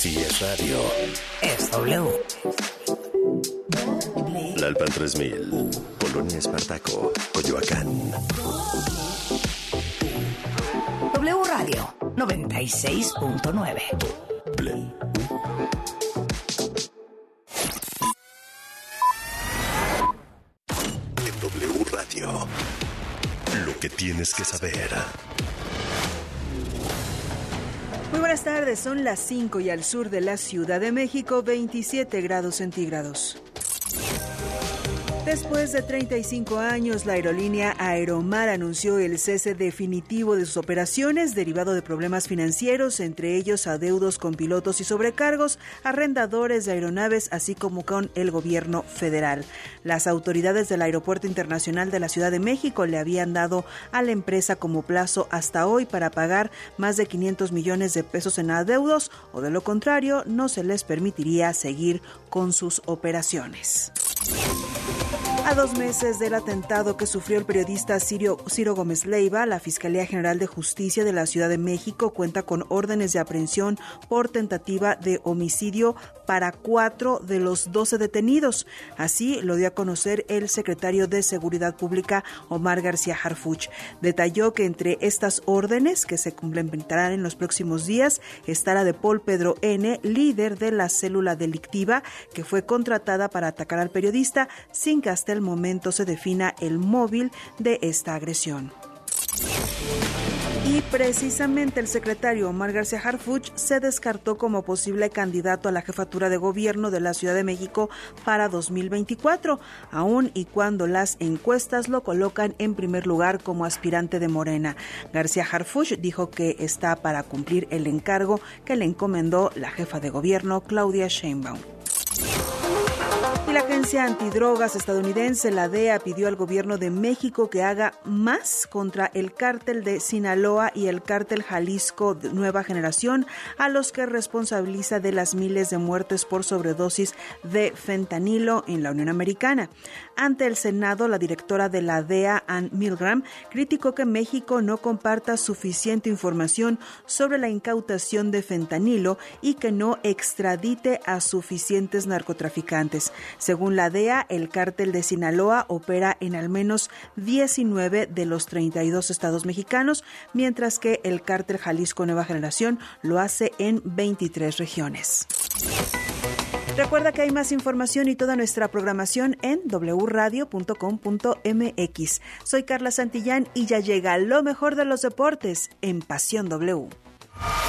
Si es radio, Es W. Lalpan 3000, Polonia Espartaco, Coyoacán. W Radio 96.9. Play. En W Radio, lo que tienes que saber. Buenas tardes, son las 5 y al sur de la Ciudad de México 27 grados centígrados. Después de 35 años, la aerolínea Aeromar anunció el cese definitivo de sus operaciones derivado de problemas financieros, entre ellos adeudos con pilotos y sobrecargos, arrendadores de aeronaves, así como con el gobierno federal. Las autoridades del Aeropuerto Internacional de la Ciudad de México le habían dado a la empresa como plazo hasta hoy para pagar más de 500 millones de pesos en adeudos o de lo contrario no se les permitiría seguir con sus operaciones. A dos meses del atentado que sufrió el periodista Ciro, Gómez Leiva, la Fiscalía General de Justicia de la Ciudad de México cuenta con órdenes de aprehensión por tentativa de homicidio para cuatro de los doce detenidos. Así lo dio a conocer el secretario de Seguridad Pública, Omar García Harfuch. Detalló que entre estas órdenes, que se complementarán en los próximos días, está la de Paul Pedro N., líder de la célula delictiva, que fue contratada para atacar al periodista sin que el momento se defina el móvil de esta agresión. Y precisamente el secretario Omar García Harfuch se descartó como posible candidato a la jefatura de gobierno de la Ciudad de México para 2024, aun y cuando las encuestas lo colocan en primer lugar como aspirante de Morena. García Harfuch dijo que está para cumplir el encargo que le encomendó la jefa de gobierno Claudia Sheinbaum. Y la agencia antidrogas estadounidense, la DEA, pidió al gobierno de México que haga más contra el cártel de Sinaloa y el cártel Jalisco de Nueva Generación, a los que responsabiliza de las miles de muertes por sobredosis de fentanilo en la Unión Americana. Ante el Senado, la directora de la DEA, Ann Milgram, criticó que México no comparta suficiente información sobre la incautación de fentanilo y que no extradite a suficientes narcotraficantes. Según la DEA, el cártel de Sinaloa opera en al menos 19 de los 32 estados mexicanos, mientras que el cártel Jalisco Nueva Generación lo hace en 23 regiones. Recuerda que hay más información y toda nuestra programación en wradio.com.mx. Soy Carla Santillán y ya llega lo mejor de los deportes en Pasión W.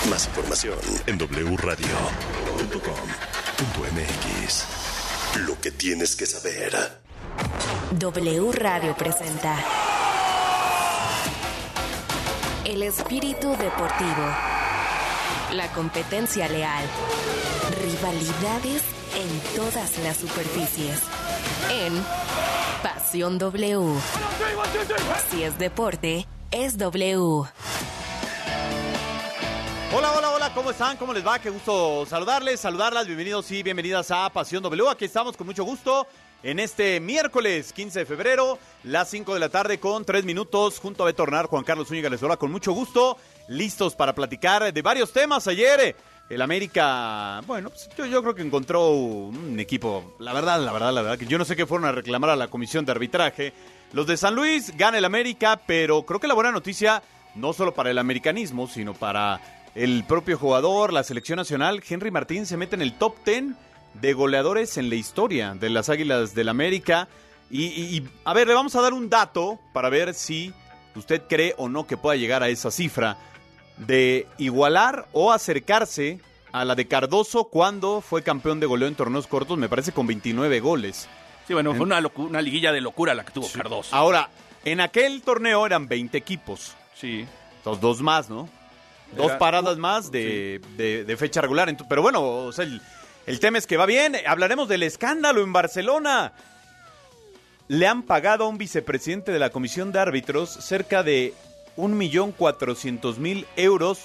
Más información en wradio.com.mx. Lo que tienes que saber. W Radio presenta El espíritu deportivo. La competencia leal. Rivalidades en todas las superficies. En Pasión W. Si es deporte, es W. Hola, hola, hola, ¿cómo están? ¿Cómo les va? Qué gusto saludarles, saludarlas. Bienvenidos y bienvenidas a Pasión W. Aquí estamos con mucho gusto en este miércoles 15 de febrero, las 5 de la tarde con 3 minutos, junto a Beto Hornar, Juan Carlos Zúñiga les con mucho gusto, listos para platicar de varios temas. Ayer el América, bueno, pues yo, yo creo que encontró un equipo, la verdad, la verdad, la verdad, que yo no sé qué fueron a reclamar a la comisión de arbitraje. Los de San Luis gana el América, pero creo que la buena noticia, no solo para el americanismo, sino para el propio jugador, la selección nacional, Henry Martín se mete en el top 10 de goleadores en la historia de las Águilas del América. Y, y- y, a ver, le vamos a dar un dato para ver si usted cree o no que pueda llegar a esa cifra de igualar o acercarse a la de Cardoso cuando fue campeón de goleo en torneos cortos, me parece con 29 goles. Sí, bueno, fue una, liguilla de locura la que tuvo Cardoso. Ahora, en aquel torneo eran 20 equipos. Sí. Los dos más, ¿no? Dos Era- paradas más de, de- de fecha regular. Pero bueno, o sea, el, el tema es que va bien. Hablaremos del escándalo en Barcelona. Le han pagado a un vicepresidente de la Comisión de Árbitros cerca de 1.400.000 euros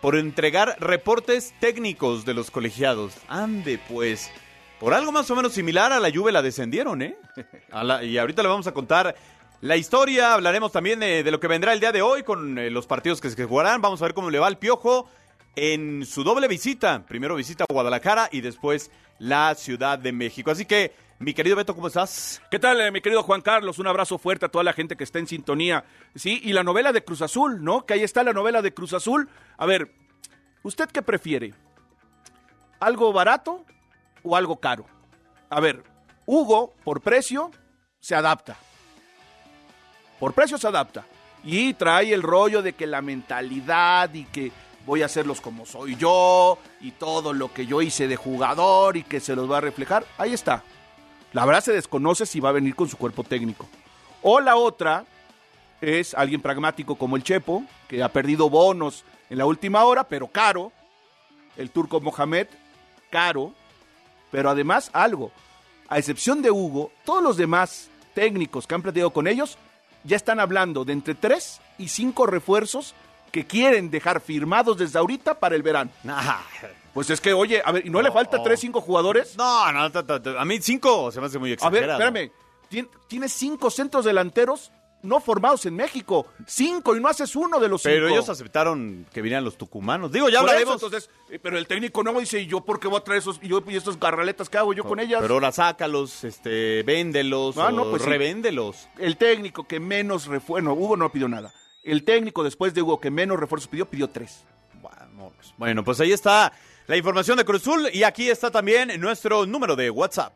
por entregar reportes técnicos de los colegiados. Ande, pues. Por algo más o menos similar a la Juve la descendieron, ¿eh? A la- y ahorita le vamos a contar la historia. Hablaremos también de, de lo que vendrá el día de hoy con eh, los partidos que se jugarán. Vamos a ver cómo le va al Piojo en su doble visita. Primero visita Guadalajara y después la Ciudad de México. Así que, mi querido Beto, ¿cómo estás? ¿Qué tal, eh, mi querido Juan Carlos? Un abrazo fuerte a toda la gente que está en sintonía. Sí, y la novela de Cruz Azul, ¿no? Que ahí está la novela de Cruz Azul. A ver, ¿usted qué prefiere? ¿Algo barato o algo caro? A ver, Hugo, por precio, se adapta. Por precio se adapta. Y trae el rollo de que la mentalidad y que voy a hacerlos como soy yo y todo lo que yo hice de jugador y que se los va a reflejar. Ahí está. La verdad se desconoce si va a venir con su cuerpo técnico. O la otra es alguien pragmático como el Chepo, que ha perdido bonos en la última hora, pero caro. El turco Mohamed, caro. Pero además algo, a excepción de Hugo, todos los demás técnicos que han platicado con ellos ya están hablando de entre tres y cinco refuerzos que quieren dejar firmados desde ahorita para el verano. Pues es que, oye, a ver, ¿y no, le falta tres, cinco jugadores? No, no, a mí cinco se me hace muy A ver, exagerado. espérame. Tien- Tienes cinco centros delanteros no formados en México. Cinco y no haces uno de los Pero cinco. ellos aceptaron que vinieran los tucumanos. Digo, ya Por eso, hablaremos. entonces, eh, pero el técnico no dice, ¿y yo por qué voy a traer esos, y yo, y estos garraletas que hago yo con ellas? Pero ahora sácalos, este, véndelos, Ah, o no, pues sí. revéndelos. el técnico que menos refuerzo, no, Hugo no pidió nada. El técnico después de Hugo que menos refuerzos pidió, pidió tres. Vamos. Bueno, pues ahí está la información de Cruz Azul y aquí está también nuestro número de WhatsApp.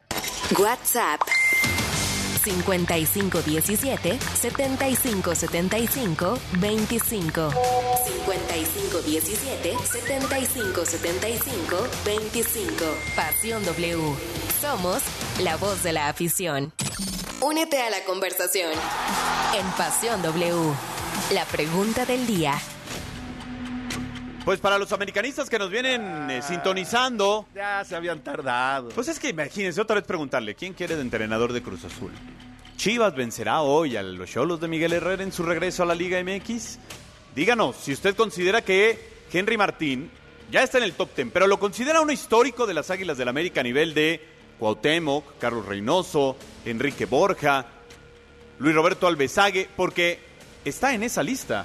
WhatsApp 5517 7575 25 5517 7575 25 Pasión W. Somos la voz de la afición. Únete a la conversación en Pasión W. La pregunta del día. Pues para los americanistas que nos vienen eh, sintonizando, Ya se habían tardado. pues es que imagínense otra vez preguntarle, ¿quién quiere de entrenador de Cruz Azul? ¿Chivas vencerá hoy a los Cholos de Miguel Herrera en su regreso a la Liga MX? Díganos si usted considera que Henry Martín ya está en el top 10, pero lo considera uno histórico de las Águilas del América a nivel de Cuauhtémoc, Carlos Reynoso, Enrique Borja, Luis Roberto Alvesague, porque está en esa lista.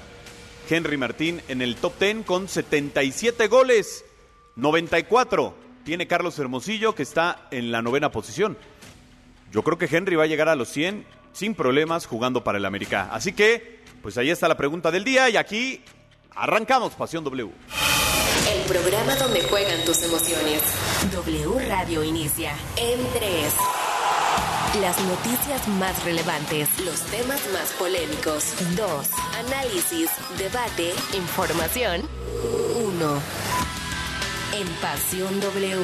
Henry Martín en el top 10 con 77 goles, 94 tiene Carlos Hermosillo que está en la novena posición. Yo creo que Henry va a llegar a los 100 sin problemas jugando para el América. Así que, pues ahí está la pregunta del día y aquí arrancamos Pasión W. El programa donde juegan tus emociones. W Radio inicia en 3. Las noticias más relevantes, los temas más polémicos. 2. Análisis, debate, información. 1. En Pasión W.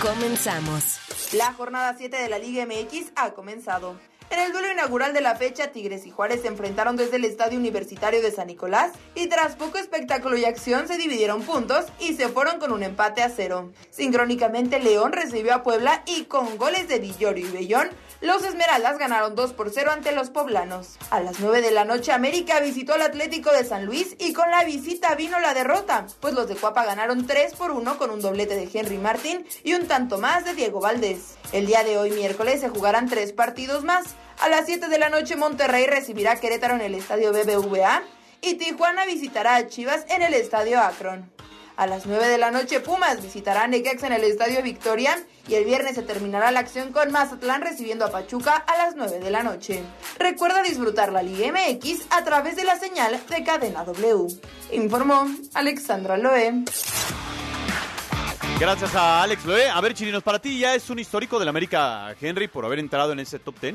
Comenzamos. La jornada 7 de la Liga MX ha comenzado. En el duelo inaugural de la fecha, Tigres y Juárez se enfrentaron desde el Estadio Universitario de San Nicolás y tras poco espectáculo y acción se dividieron puntos y se fueron con un empate a cero. Sincrónicamente, León recibió a Puebla y con goles de Villorio y Bellón, los Esmeraldas ganaron 2 por 0 ante los poblanos. A las 9 de la noche, América visitó al Atlético de San Luis y con la visita vino la derrota, pues los de Cuapa ganaron 3 por 1 con un doblete de Henry Martín y un tanto más de Diego Valdés. El día de hoy, miércoles, se jugarán tres partidos más. A las 7 de la noche, Monterrey recibirá a Querétaro en el estadio BBVA y Tijuana visitará a Chivas en el estadio Akron. A las 9 de la noche Pumas visitará a Necaxa en el Estadio Victoria y el viernes se terminará la acción con Mazatlán recibiendo a Pachuca a las 9 de la noche. Recuerda disfrutar la Liga MX a través de la señal de Cadena W. Informó Alexandra Loe. Gracias a Alex Loé. A ver, Chirinos, para ti ya es un histórico del América Henry por haber entrado en ese top 10.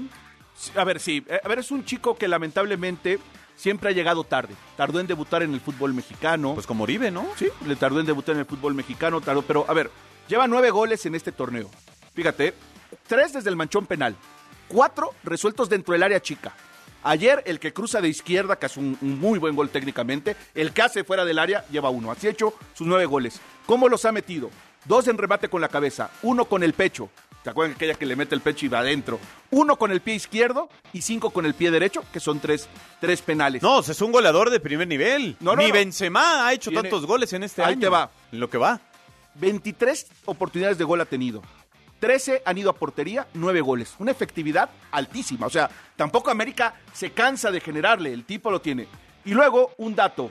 Sí, A ver, sí. A ver, es un chico que lamentablemente siempre ha llegado tarde. Tardó en debutar en el fútbol mexicano. Pues como Oribe, ¿no? Sí, le tardó en debutar en el fútbol mexicano, tardó, pero a ver, lleva nueve goles en este torneo. Fíjate, tres desde el manchón penal, cuatro resueltos dentro del área chica. Ayer el que cruza de izquierda, que hace un, un muy buen gol técnicamente, el que hace fuera del área lleva uno. Así hecho sus nueve goles. ¿Cómo los ha metido? Dos en remate con la cabeza, uno con el pecho. ¿Se acuerdan aquella que le mete el pecho y va adentro? Uno con el pie izquierdo y cinco con el pie derecho, que son tres, tres penales. No, es un goleador de primer nivel. No, no, Ni no. Benzema ha hecho Tiene- tantos goles en este Ahí año. te va. En lo que va. 23 oportunidades de gol ha tenido. 13 han ido a portería, 9 goles. Una efectividad altísima. O sea, tampoco América se cansa de generarle. El tipo lo tiene. Y luego, un dato.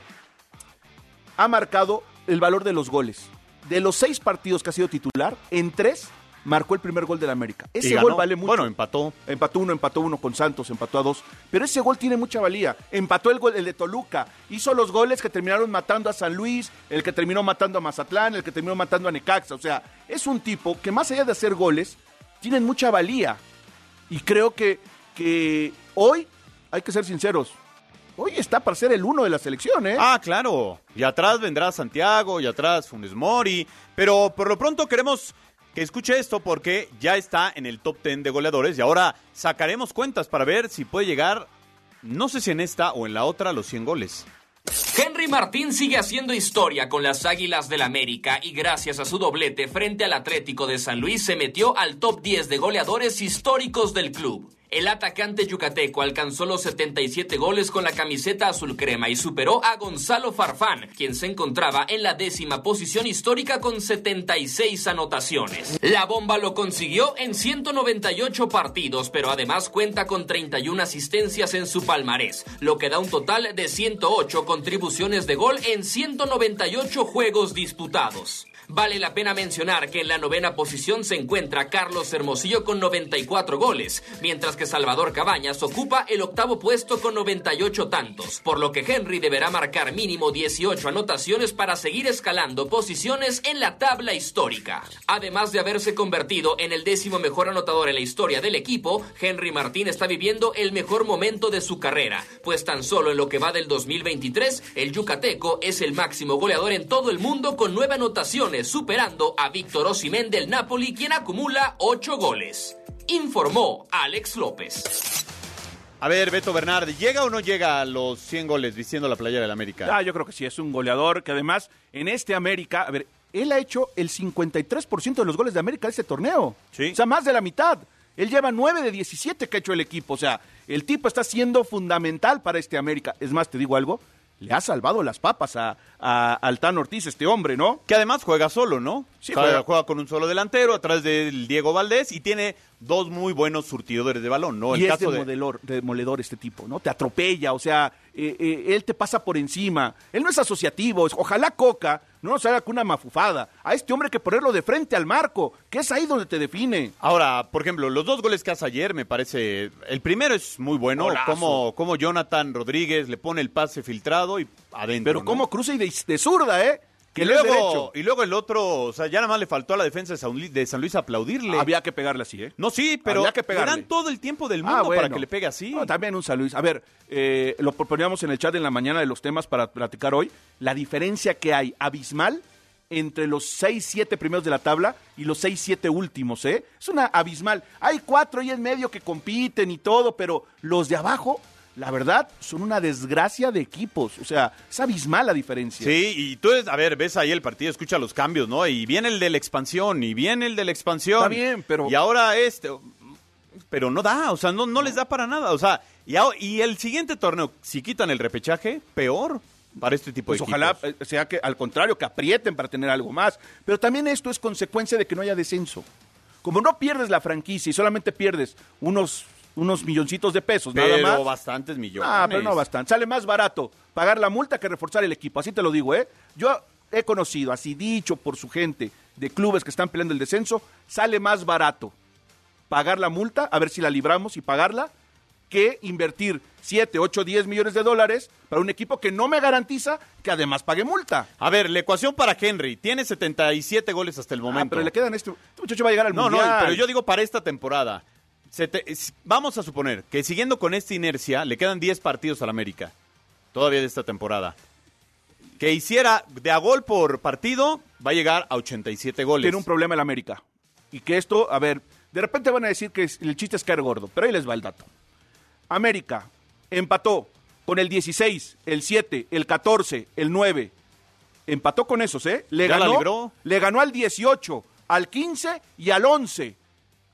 Ha marcado el valor de los goles. De los seis partidos que ha sido titular, en tres marcó el primer gol del América. Ese gol vale mucho. Bueno, empató. Empató uno, empató uno con Santos, empató a dos. Pero ese gol tiene mucha valía. Empató el gol, el de Toluca. Hizo los goles que terminaron matando a San Luis, el que terminó matando a Mazatlán, el que terminó matando a Necaxa. O sea, es un tipo que más allá de hacer goles, tienen mucha valía. Y creo que, que hoy, hay que ser sinceros, hoy está para ser el uno de la selección, ¿eh? Ah, claro. Y atrás vendrá Santiago, y atrás Funes Mori. Pero por lo pronto queremos escuche esto porque ya está en el top 10 de goleadores y ahora sacaremos cuentas para ver si puede llegar, no sé si en esta o en la otra, los 100 goles. Henry Martín sigue haciendo historia con las Águilas del América y gracias a su doblete frente al Atlético de San Luis se metió al top 10 de goleadores históricos del club. El atacante yucateco alcanzó los 77 goles con la camiseta azul crema y superó a Gonzalo Farfán, quien se encontraba en la décima posición histórica con 76 anotaciones. La bomba lo consiguió en 198 partidos, pero además cuenta con 31 asistencias en su palmarés, lo que da un total de 108 contribuciones de gol en 198 juegos disputados. Vale la pena mencionar que en la novena posición se encuentra Carlos Hermosillo con 94 goles, mientras que Salvador Cabañas ocupa el octavo puesto con 98 tantos, por lo que Henry deberá marcar mínimo 18 anotaciones para seguir escalando posiciones en la tabla histórica. Además de haberse convertido en el décimo mejor anotador en la historia del equipo, Henry Martín está viviendo el mejor momento de su carrera, pues tan solo en lo que va del 2023, el yucateco es el máximo goleador en todo el mundo con nueve anotaciones, superando a Víctor Osimén del Napoli, quien acumula ocho goles. Informó Alex López. A ver, Beto Bernard, ¿llega o no llega a los 100 goles vistiendo la playera del América? Ah, yo creo que sí, es un goleador que además en este América, a ver, él ha hecho el 53% de los goles de América de este torneo. Sí. O sea, más de la mitad. Él lleva 9 de 17 que ha hecho el equipo. O sea, el tipo está siendo fundamental para este América. Es más, te digo algo, le ha salvado las papas a, a Altán Ortiz, este hombre, ¿no? Que además juega solo, ¿no? Sí, juega, juega. juega con un solo delantero atrás del Diego Valdés y tiene dos muy buenos surtidores de balón, ¿no? y es de, modelor, de moledor este tipo, ¿no? Te atropella, o sea, eh, eh, él te pasa por encima. Él no es asociativo. es- ojalá Coca no nos haga con una mafufada. A este hombre hay que ponerlo de frente al marco, que es ahí donde te define. Ahora, por ejemplo, los dos goles que hace ayer me parece. El primero es muy bueno, Golazo. como, como Jonathan Rodríguez le pone el pase filtrado y adentro. Pero ¿no? cómo cruza y de, de zurda, ¿eh? Que Y luego, y luego el otro, o sea, ya nada más le faltó a la defensa de San Luis, de San Luis aplaudirle. Había que pegarle así, ¿eh? No, sí, pero Había que le pegarle. dan todo el tiempo del Ah, mundo para que le pegue así. No, también un San Luis. A ver, eh, lo proponíamos en el chat en la mañana de los temas para platicar hoy. La diferencia que hay abismal entre los 6, 7 primeros de la tabla y los 6, 7 últimos, ¿eh? Es una abismal. Hay cuatro ahí en medio que compiten y todo, pero los de abajo, la verdad, son una desgracia de equipos. O sea, es abismal la diferencia. Sí, y tú, a ver, ves ahí el partido, escucha los cambios, ¿no? Y viene el de la expansión, y viene el de la expansión. Está bien, pero- Y ahora este, pero no da, o sea, no, no les da para nada, o sea, y, el siguiente torneo, si quitan el repechaje, peor para este tipo Pues de ojalá equipos. eh, sea que al contrario, que aprieten para tener algo más. Pero también esto es consecuencia de que no haya descenso. Como no pierdes la franquicia y solamente pierdes unos, unos milloncitos de pesos, pero nada más. bastantes millones. Ah, pero no bastante. Sale más barato pagar la multa que reforzar el equipo. Así te lo digo, ¿eh? Yo he conocido, así dicho por su gente, de clubes que están peleando el descenso, sale más barato pagar la multa, a ver si la libramos y pagarla, que invertir 7, 8, 10 millones de dólares para un equipo que no me garantiza que además pague multa. A ver, la ecuación para Henry, tiene 77 goles hasta el Ah, momento. pero le quedan este, este muchacho va a llegar al No, no, pero yo digo para esta temporada. Se te- vamos a suponer que siguiendo con esta inercia, le quedan 10 partidos al América. Todavía de esta temporada. Que hiciera de a gol por partido, va a llegar a 87 goles. tiene un problema el América. Y que esto, a ver, de repente van a decir que el chiste es caer gordo, pero ahí les va el dato. América empató con el 16, el 7, el 14, el 9. Empató con esos, ¿eh? Le Ya ganó, le ganó al 18, al 15 y al 11.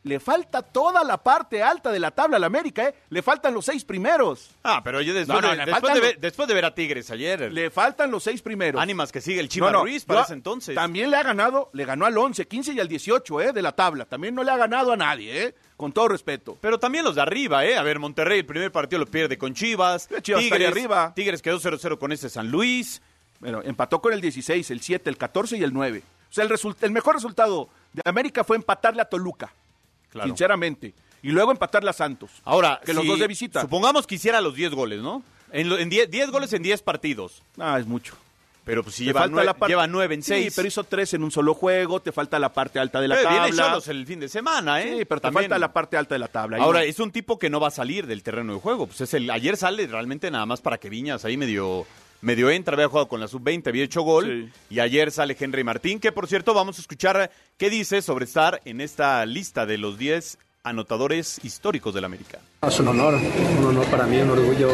Le falta toda la parte alta de la tabla al América, ¿eh? Le faltan los seis primeros. Ah, pero yo después, No, no, de, después, de ver, después de ver a Tigres ayer, Le faltan los seis primeros. ánimas que sigue el Chiva No, Ruiz para ese entonces. También le ha ganado, le ganó al 11, 15 y al 18, ¿eh? De la tabla. También no le ha ganado a nadie, ¿eh? Con todo respeto. Pero también los de arriba, ¿eh? A ver, Monterrey el primer partido lo pierde con Chivas. Chivas estaría arriba. Tigres quedó 0-0 con ese San Luis. Bueno, empató con el 16, el 7, el 14 y el 9. O sea, el, el mejor resultado de América fue empatarle a Toluca, Claro. sinceramente. Y luego empatarle a Santos. Ahora, que los dos de visita. Supongamos que hiciera los 10 goles, ¿no? En, lo- en 10, 10 goles en 10 partidos. Ah, es mucho. Pero pues si lleva, falta nue- la parte- lleva 9 en Sí, 6. pero hizo tres en un solo juego, te falta la parte alta de la Pero viene tabla. Cholos el fin de semana, ¿eh? Sí, pero te También. falta la parte alta de la tabla. Ahora, no. es un tipo que no va a salir del terreno de juego. Pues es el, ayer sale realmente nada más para que Viñas ahí medio, medio entra, había jugado con la sub-20, había hecho gol. Sí. Y ayer sale Henry Martín, que por cierto vamos a escuchar qué dice sobre estar en esta lista de los 10 anotadores históricos del América. Es un honor, un honor para mí, un orgullo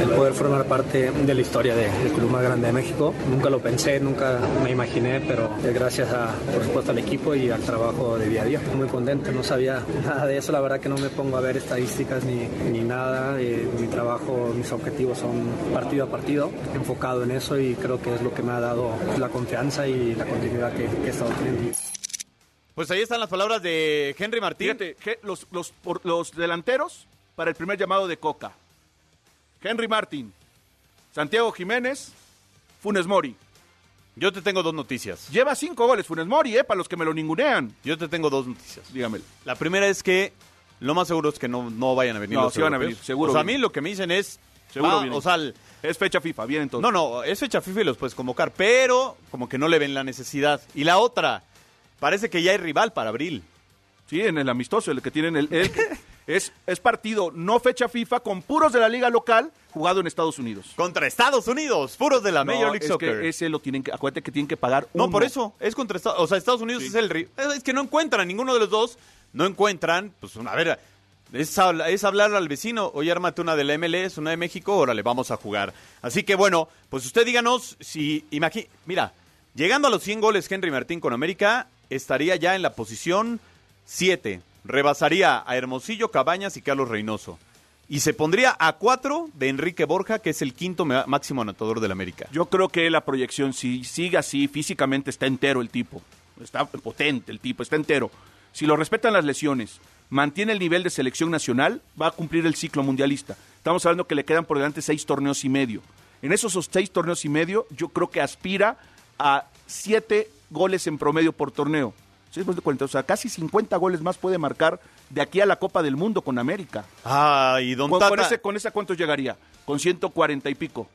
el poder formar parte de la historia de- del club más grande de México. Nunca lo pensé, nunca me imaginé, pero es gracias a, por supuesto, al equipo y al trabajo de día a día. Muy contento, no sabía nada de eso, la verdad que no me pongo a ver estadísticas ni, ni nada. Eh, mi trabajo, mis objetivos son partido a partido, enfocado en eso y creo que es lo que me ha dado la confianza y la continuidad que he estado teniendo. Pues ahí están las palabras de Henry Martín. Fíjate, los, los, los delanteros para el primer llamado de Coca. Henry Martin, Santiago Jiménez, Funes Mori. Yo te tengo dos noticias. Lleva cinco goles Funes Mori, eh, para los que me lo ningunean. Yo te tengo dos noticias. Dígamelo. La primera es que lo más seguro es que no, no vayan a venir No, los sí van a venir, seguro O sea, a mí lo que me dicen es... Seguro ah, o sea, el- Es fecha FIFA, bien entonces. no, no, es fecha FIFA y los puedes convocar, pero como que no le ven la necesidad. Y la otra, parece que ya hay rival para abril. Sí, en el amistoso, el que tienen el, el- es, es partido, no fecha FIFA, con puros de la liga local, jugado en Estados Unidos. Contra Estados Unidos, puros de la No, Major League es Soccer. que ese lo tienen que, acuérdate que tienen que pagar No, uno. por eso, es contra Estados O sea, Estados Unidos Sí. es el Es que no encuentran, ninguno de los dos no encuentran, pues a ver, es, es hablar al vecino, oye, ármate una de la MLS, una de México, órale, vamos a jugar. Así que bueno, pues usted díganos si, mira, llegando a los 100 goles Henry Martín con América, estaría ya en la posición 7, rebasaría a Hermosillo, Cabañas y Carlos Reynoso. Y se pondría a 4 de Enrique Borja, que es el quinto máximo anotador del América. Yo creo que la proyección, si sigue así, físicamente está entero el tipo. Está potente el tipo, está entero. Si lo respetan las lesiones, mantiene el nivel de selección nacional, va a cumplir el ciclo mundialista. Estamos hablando que le quedan por delante seis torneos y medio. En esos seis torneos y medio, yo creo que aspira a siete goles en promedio por torneo. Sí, 40, o sea, casi 50 goles más puede marcar de aquí a la Copa del Mundo con América. Ah, y Don Con, Tata... con ese, ¿Con esa cuántos llegaría? Con 140 y pico.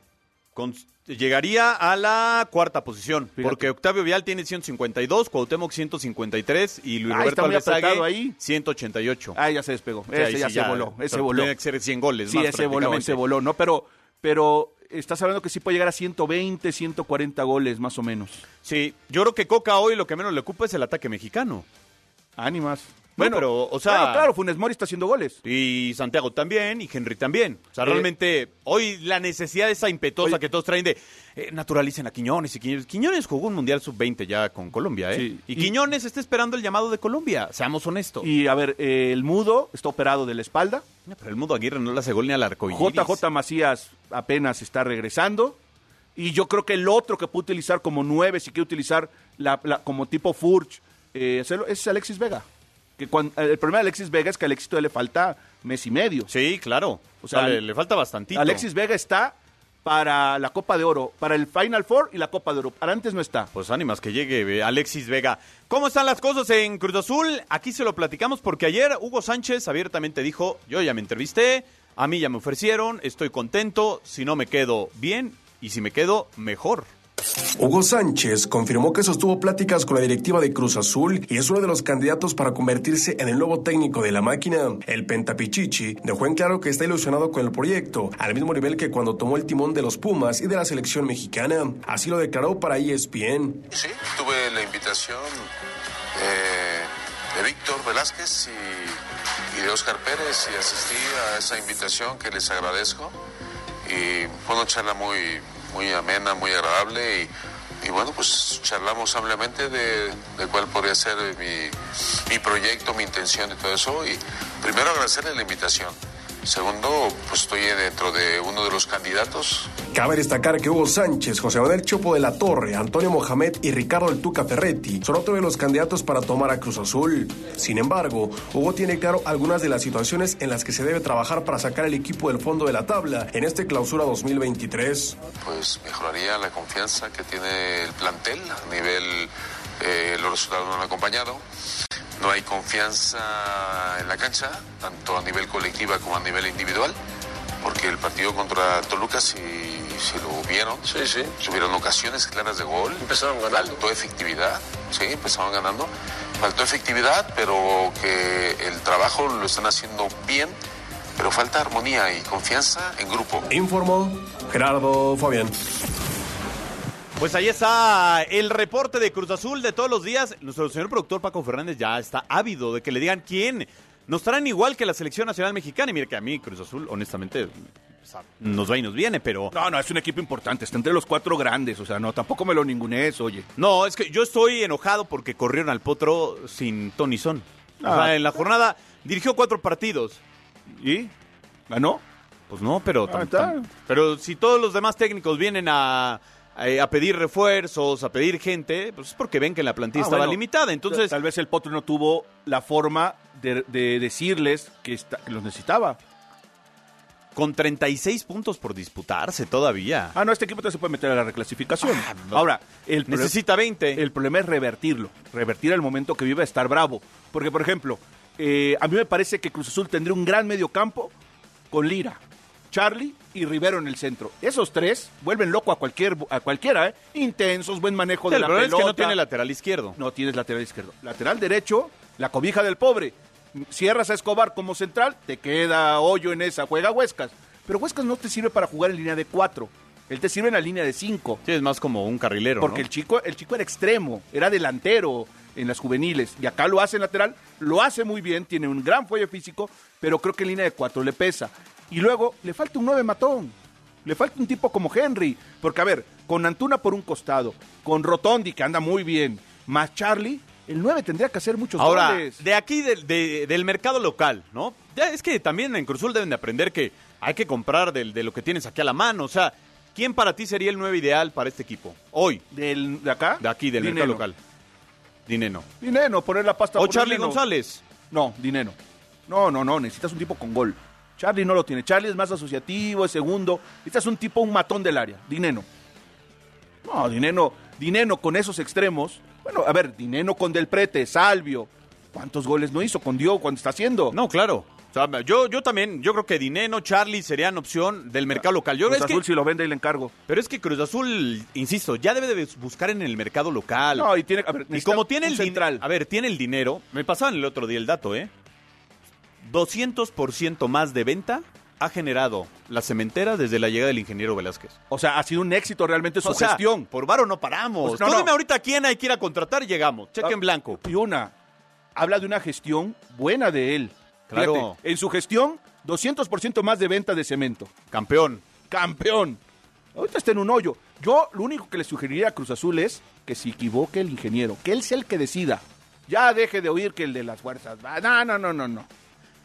Con- llegaría a la cuarta posición, Fíjate. porque Octavio Vial tiene 152, Cuauhtémoc 153 y Luis Ah, Roberto Alvesague ahí. 188. Ah, ya se despegó. Sí, ahí ese sí ya, se voló. Ese voló. Tiene que ser 100 goles Sí, más ese voló, ese voló. No, pero, pero estás hablando que sí puede llegar a 120, 140 goles más o menos. Sí, yo creo que Coca hoy lo que menos le ocupa es el ataque mexicano. Ánimas. Bueno, pero, o sea- Claro, claro, Funes Mori está haciendo goles. Y Santiago también, y Henry también. O sea, Eh, realmente, hoy la necesidad esa impetuosa que todos traen de eh, naturalicen a Quiñones y Quiñones. Quiñones jugó un Mundial Sub-20 ya con Colombia, ¿eh? Sí. Y, Y- Quiñones está esperando el llamado de Colombia, seamos honestos. Y a ver, eh, el Mudo está operado de la espalda. Pero el Mundo Aguirre no le hace gol ni al arcoíris. JJ Macías apenas está regresando. Y yo creo que el otro que puede utilizar como nueve, si quiere utilizar la, la- como tipo Furch, eh, es Alexis Vega. Que cuan- el problema de Alexis Vega es que al éxito le falta mes y medio. Sí, claro. O sea, le, le falta bastantito. Alexis Vega está para la Copa de Oro, para el Final Four y la Copa de Oro. Para antes no está. Pues ánimas que llegue eh, Alexis Vega. ¿Cómo están las cosas en Cruz Azul? Aquí se lo platicamos porque ayer Hugo Sánchez abiertamente dijo, yo ya me entrevisté, a mí ya me ofrecieron, estoy contento, si no me quedo bien y si me quedo mejor. Hugo Sánchez confirmó que sostuvo pláticas con la directiva de Cruz Azul y es uno de los candidatos para convertirse en el nuevo técnico de la máquina. El Pentapichichi dejó en claro que está ilusionado con el proyecto, al mismo nivel que cuando tomó el timón de los Pumas y de la selección mexicana. Así lo declaró para ESPN. Sí, tuve la invitación eh, de Víctor Velázquez y, y de Oscar Pérez y asistí a esa invitación que les agradezco. Y fue una charla muy, muy amena, muy agradable y, y bueno, pues charlamos ampliamente de, de cuál podría ser mi, mi proyecto, mi intención y todo eso. Y primero agradecerle la invitación. Segundo, pues estoy dentro de uno de los candidatos. Cabe destacar que Hugo Sánchez, José Manuel Chopo de la Torre, Antonio Mohamed y Ricardo El Tuca Ferretti son otros de los candidatos para tomar a Cruz Azul. Sin embargo, Hugo tiene claro algunas de las situaciones en las que se debe trabajar para sacar el equipo del fondo de la tabla en este clausura 2023. Pues mejoraría la confianza que tiene el plantel a nivel, eh, los resultados no han acompañado no hay confianza en la cancha, tanto a nivel colectiva como a nivel individual, porque el partido contra Toluca si, si lo vieron, sí, sí. tuvieron ocasiones claras de gol. Empezaron ganando. Faltó efectividad, sí, empezaron ganando. Faltó efectividad, pero que el trabajo lo están haciendo bien, pero falta armonía y confianza en grupo. Informó Gerardo Fabián. Pues ahí está el reporte de Cruz Azul de todos los días. Nuestro señor productor Paco Fernández ya está ávido de que le digan quién. Nos traen igual que la selección nacional mexicana. Y mire que a mí Cruz Azul, honestamente, nos va y nos viene, pero... No, no, es un equipo importante. Está entre los cuatro grandes. O sea, no, tampoco me lo ningunees, oye. No, es que yo estoy enojado porque corrieron al Potro sin Tony Son. O sea, Ah. en la jornada dirigió cuatro partidos. ¿Y? ¿Ganó? Pues no, pero... Ah, pero si todos los demás técnicos vienen a, a, a pedir refuerzos, a pedir gente, pues es porque ven que la plantilla Ah, estaba bueno, limitada. Entonces... Tal vez el Potro no tuvo la forma de, de decirles que, está- que los necesitaba. Con 36 puntos por disputarse todavía. Ah, no, este equipo todavía se puede meter a la reclasificación. Ahora, el Necesita 20. El problema es revertirlo, revertir el momento que vive, estar bravo. Porque, por ejemplo, eh, a mí me parece que Cruz Azul tendría un gran medio campo con Lira, Charlie y Rivero en el centro. Esos tres vuelven loco a cualquier a cualquiera, ¿eh? Intensos, buen manejo de el la problema pelota. es que no tiene lateral izquierdo. No tienes lateral izquierdo. Lateral derecho, la cobija del pobre. Cierras a Escobar como central, te queda hoyo en esa, juega Huescas. Pero Huescas no te sirve para jugar en línea de cuatro. Él te sirve en la línea de cinco. Sí, es más como un carrilero, Porque ¿no? el chico, el chico era extremo, era delantero en las juveniles. Y acá lo hace en lateral, lo hace muy bien, tiene un gran fuelle físico, pero creo que en línea de cuatro le pesa. Y luego le falta un nueve matón. Le falta un tipo como Henry. Porque, a ver, con Antuna por un costado, con Rotondi, que anda muy bien, más Charlie, el 9 tendría que hacer muchos Ahora, goles. de aquí del- de- del mercado local, ¿no? Ya es que también en Cruzul deben de aprender que hay que comprar del- de, lo que tienes aquí a la mano. O sea, ¿quién para ti sería el 9 ideal para este equipo? Hoy, Del, ¿De acá? de aquí, del mercado local. Dineno. Dineno, poner la pasta O por Charlie Dineno. González. No, Dineno. No, no, no, necesitas un tipo con gol. Charlie no lo tiene. Charlie es más asociativo, es segundo. Necesitas un tipo, un matón del área. Dineno. No, Dineno, Dineno con esos extremos. Bueno, a ver, Dineno con Del Prete, Salvio. ¿Cuántos goles no hizo con Diego cuando está haciendo? No, claro. O sea, yo, yo también, yo creo que Dineno, Charlie serían opción del mercado local. Yo Cruz es que- Azul si lo vende y le encargo. pero es que Cruz Azul, insisto, ya debe de buscar en el mercado local. No, y tiene, a ver, Y como tiene el central. a ver, tiene el dinero, me pasaban el otro día el dato, ¿eh? 200% más de venta ha generado la cementera desde la llegada del ingeniero Velázquez. O sea, ha sido un éxito realmente su O sea, gestión. por varo no paramos. Pues no, Tú no. dime ahorita quién hay que ir a contratar y llegamos. Cheque Ah, en blanco. Y una, habla de una gestión buena de él. Claro. Fíjate, en su gestión, 200% más de venta de cemento. Campeón. Campeón. Ahorita está en un hoyo. Yo lo único que le sugeriría a Cruz Azul es que se equivoque el ingeniero, que él sea el que decida. Ya deje de oír que el de las fuerzas va. No, no, no, no, no.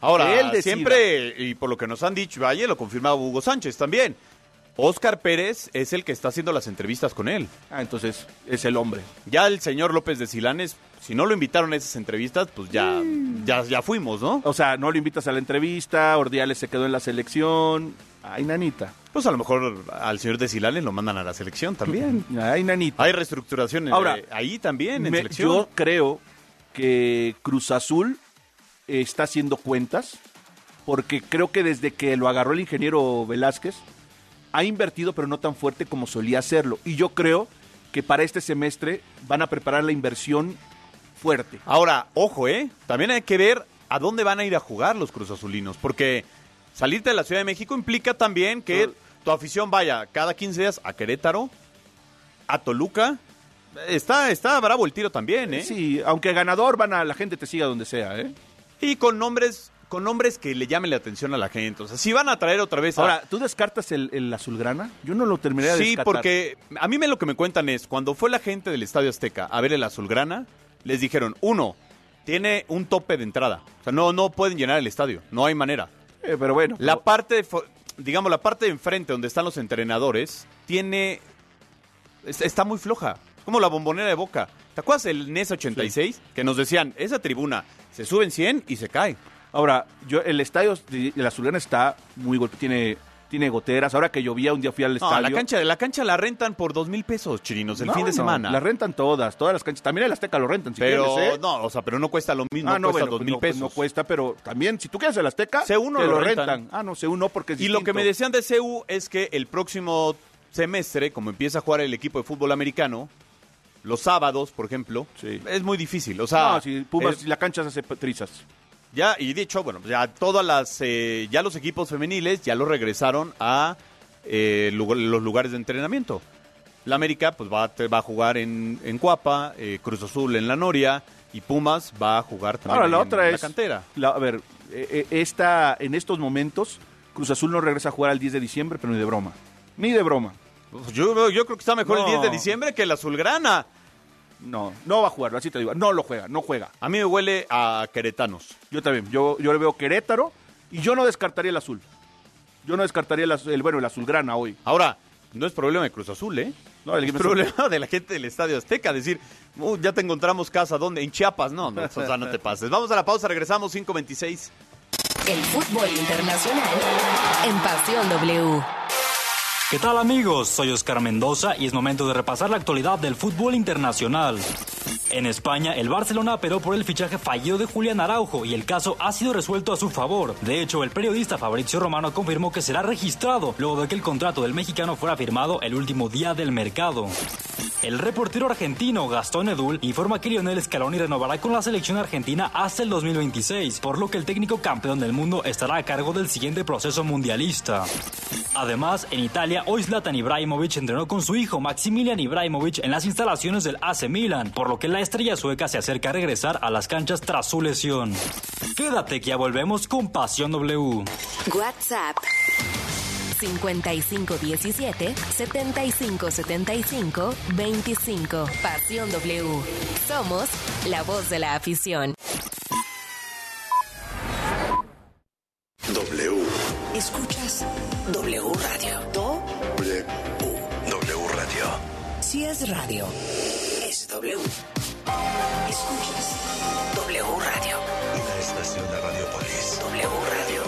Ahora, él siempre, y por lo que nos han dicho, ayer lo confirmaba Hugo Sánchez también. Oscar Pérez es el que está haciendo las entrevistas con él. Ah, entonces es el hombre. Ya el señor López de Silanes, si no lo invitaron a esas entrevistas, pues ya, ya, ya fuimos, ¿no? O sea, no lo invitas a la entrevista, Ordiales se quedó en la selección. Ay, nanita. Pues a lo mejor al señor de Silanes lo mandan a la selección también. Ay, nanita. Hay reestructuración en- Ahora, eh, ahí también, en Me- selección. yo creo que Cruz Azul está haciendo cuentas, porque creo que desde que lo agarró el ingeniero Velázquez, ha invertido, pero no tan fuerte como solía hacerlo. Y yo creo que para este semestre van a preparar la inversión fuerte. Ahora, ojo, ¿eh? También hay que ver a dónde van a ir a jugar los Cruz Azulinos, porque salirte de la Ciudad de México implica también que tu afición vaya cada 15 días a Querétaro, a Toluca. Está, está bravo el tiro también, ¿eh? Sí, aunque ganador van a la gente te siga donde sea, ¿eh? Y con nombres, con nombres que le llamen la atención a la gente. O sea, si van a traer otra vez a... Ahora, ¿tú descartas el, el azulgrana? Yo no lo terminé de Sí, descartar. porque a mí me lo que me cuentan es, cuando fue la gente del Estadio Azteca a ver el Azulgrana, les dijeron, uno, tiene un tope de entrada. O sea, no, no pueden llenar el estadio, no hay manera. Eh, pero bueno. La parte, de fo- digamos, la parte de enfrente donde están los entrenadores, tiene, es- está muy floja. Como la bombonera de Boca. ¿Te acuerdas el NES 86? Que nos decían, esa tribuna se suben 100 y se cae. Ahora, yo el estadio de la Azulgrana está muy golpe, tiene, tiene goteras. Ahora que llovía, un día fui al No, estadio. la cancha, la cancha la rentan por dos mil pesos, chirinos, el No, fin de no, semana. La rentan todas, todas las canchas. También el Azteca lo rentan, si pero, quieres, ¿eh? no, o sea, pero no cuesta lo mismo, Ah, no, cuesta dos pues mil no, pues pesos. no cuesta, pero también, si tú quieres el Azteca, C1 te lo rentan. rentan. Ah, no, C1 no, porque es Y lo que me decían de CU es que el próximo semestre, como empieza a jugar el equipo de fútbol americano, los sábados, por ejemplo, es muy difícil. O sea, No, si Pumas, eh, la cancha se hace trizas. ya, y de hecho, bueno, ya todas las, eh, ya los equipos femeniles ya lo regresaron a eh, lugar- los lugares de entrenamiento. La América, pues va, a- va a jugar en, en Cuapa, eh, Cruz Azul en La Noria, y Pumas va a jugar también Ahora, la en otra la es. cantera. la- a ver, eh, eh, esta, en estos momentos, Cruz Azul no regresa a jugar al 10 de diciembre, pero ni de broma. Ni de broma. Pues Yo, yo creo que está mejor No. el 10 de diciembre que el Azulgrana. No, no va a jugar, así te digo. No lo juega, no juega. A mí me huele a queretanos. Yo también. Yo, yo le veo Querétaro y yo no descartaría el azul. Yo no descartaría el, azul- el bueno, el azulgrana hoy. Ahora, no es problema de Cruz Azul, ¿eh? No, el es problema de la gente del Estadio Azteca. Decir, "Uh, ya te encontramos casa, ¿dónde? En Chiapas. No, no, o sea, no te pases. Vamos a la pausa, regresamos 5.26. El fútbol internacional en Pasión W. ¿Qué tal amigos? Soy Oscar Mendoza y es momento de repasar la actualidad del fútbol internacional. En España, el Barcelona apeló por el fichaje fallido de Julián Araujo y el caso ha sido resuelto a su favor. De hecho, el periodista Fabrizio Romano confirmó que será registrado luego de que el contrato del mexicano fuera firmado el último día del mercado. El reportero argentino Gastón Edul informa que Lionel Scaloni renovará con la selección argentina hasta el 2026, por lo que el técnico campeón del mundo estará a cargo del siguiente proceso mundialista. Además, en Italia, hoy Zlatan Ibrahimovic entrenó con su hijo Maximilian Ibrahimovic en las instalaciones del AC Milan, por lo que la estrella sueca se acerca a regresar a las canchas tras su lesión. Quédate que ya volvemos con Pasión W. WhatsApp 5517 7575 25. Pasión W. Somos la voz de la afición. W. Escuchas W Radio. Do, W. W Radio. si es radio, es W. Escuchas W Radio. Una estación de Radiopolis. W Radio.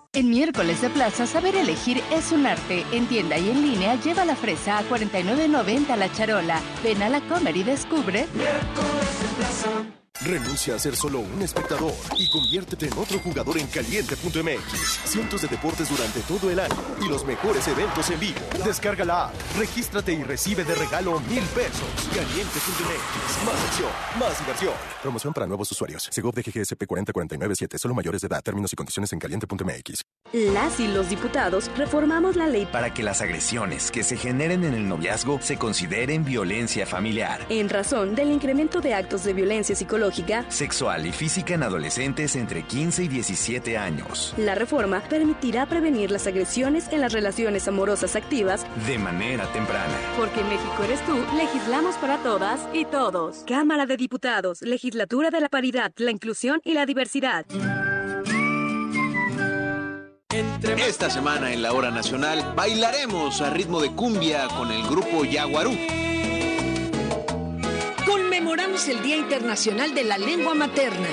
En miércoles de plaza, saber elegir es un arte. En tienda y en línea, lleva la fresa a 49.90 la charola. Ven a la Comer y descubre. Renuncia a ser solo un espectador y conviértete en otro jugador en caliente.mx. Cientos de deportes durante todo el año y los mejores eventos en vivo. Descarga la app, regístrate y recibe de regalo mil pesos. Caliente.mx. Más acción, más diversión. Promoción para nuevos usuarios. Segov de GGSP 40497. Solo mayores de edad. Términos y condiciones en caliente.mx. Las y los diputados reformamos la ley para que las agresiones que se generen en el noviazgo se consideren violencia familiar, en razón del incremento de actos de violencia psicológica. Sexual y física en adolescentes entre 15 y 17 años. La reforma permitirá prevenir las agresiones en las relaciones amorosas activas De manera temprana. Porque México eres tú, legislamos para todas y todos. Cámara de Diputados, Legislatura de la Paridad, la Inclusión y la Diversidad. Esta semana en la hora nacional bailaremos a ritmo de cumbia con el grupo Yaguarú. Conmemoramos el Día Internacional de la Lengua Materna.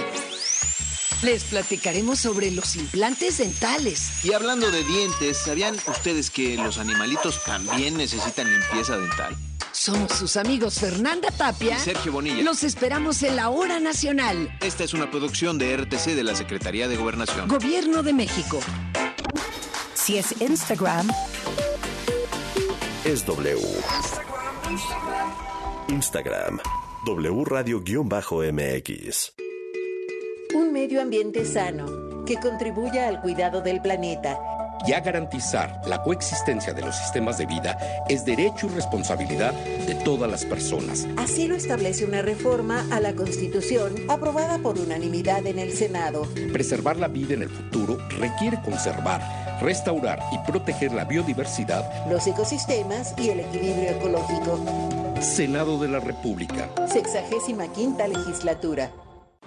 Les platicaremos sobre los implantes dentales. Y hablando de dientes, ¿sabían ustedes que los animalitos también necesitan limpieza dental? Somos sus amigos Fernanda Tapia Y Sergio Bonilla. Los esperamos en la Hora Nacional. Esta es una producción de RTC de la Secretaría de Gobernación. Gobierno de México. Si es Instagram, Es W. Instagram. W Radio-MX. Un medio ambiente sano que contribuya al cuidado del planeta y a garantizar la coexistencia de los sistemas de vida es derecho y responsabilidad de todas las personas. Así lo establece una reforma a la Constitución aprobada por unanimidad en el Senado. Preservar la vida en el futuro requiere conservar, restaurar y proteger la biodiversidad, los ecosistemas y el equilibrio ecológico. Senado de la República. Sexagésima quinta legislatura.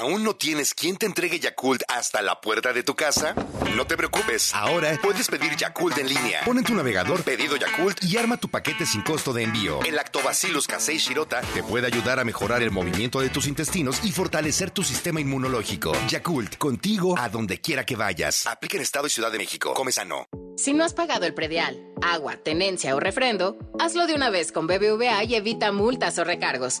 ¿Aún no tienes quien te entregue Yakult hasta la puerta de tu casa? No te preocupes. Ahora puedes pedir Yakult en línea. Pon en tu navegador pedido Yakult y arma tu paquete sin costo de envío. El Lactobacillus casei shirota te puede ayudar a mejorar el movimiento de tus intestinos y fortalecer tu sistema inmunológico. Yakult, contigo a donde quiera que vayas. Aplica en Estado y Ciudad de México. Come sano. Si no has pagado el predial, agua, tenencia o refrendo, hazlo de una vez con BBVA y evita multas o recargos.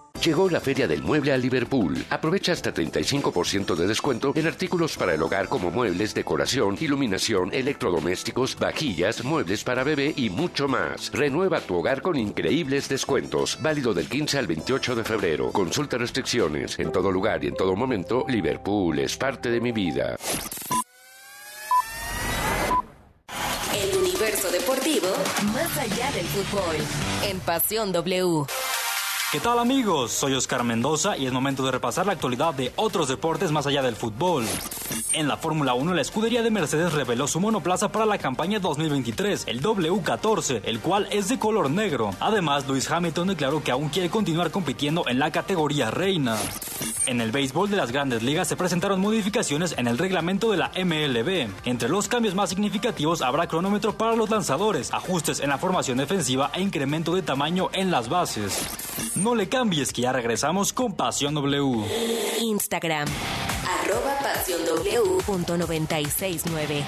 Llegó la Feria del Mueble a Liverpool. Aprovecha hasta 35% de descuento en artículos para el hogar como muebles, decoración, iluminación, electrodomésticos, vajillas, muebles para bebé y mucho más. Renueva tu hogar con increíbles descuentos. Válido del 15 al 28 de febrero. Consulta restricciones. En todo lugar y en todo momento, Liverpool es parte de mi vida. El universo deportivo más allá del fútbol. En Pasión W. ¿Qué tal amigos? Soy Oscar Mendoza y es momento de repasar la actualidad de otros deportes más allá del fútbol. En la Fórmula 1, la escudería de Mercedes reveló su monoplaza para la campaña 2023, el W14, el cual es de color negro. Además, Lewis Hamilton declaró que aún quiere continuar compitiendo en la categoría reina. En el béisbol de las grandes ligas se presentaron modificaciones en el reglamento de la MLB. Entre los cambios más significativos habrá cronómetro para los lanzadores, ajustes en la formación defensiva e incremento de tamaño en las bases. No le cambies que ya regresamos con Pasión W. Instagram, arroba pasión W punto 969.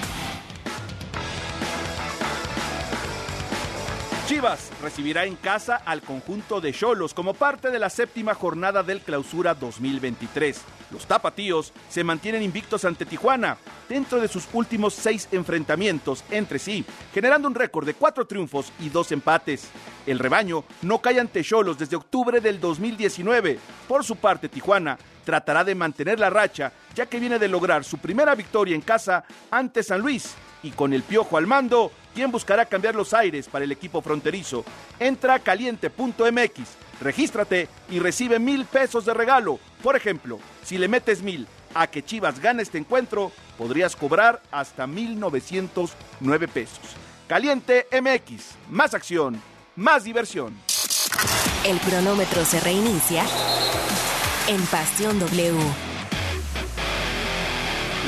Recibirá en casa al conjunto de Cholos como parte de la séptima jornada del Clausura 2023. Los tapatíos se mantienen invictos ante Tijuana dentro de sus últimos seis enfrentamientos entre sí, generando un récord de cuatro triunfos y dos empates. El rebaño no cae ante Cholos desde octubre del 2019. Por su parte, Tijuana tratará de mantener la racha, ya que viene de lograr su primera victoria en casa ante San Luis. Y con el piojo al mando, quien buscará cambiar los aires para el equipo fronterizo. Entra a caliente.mx, regístrate y recibe mil pesos de regalo. Por ejemplo, si le metes mil a que Chivas gane este encuentro, podrías cobrar hasta 1,909 pesos. Caliente MX, más acción, más diversión. El cronómetro se reinicia en Pasión W.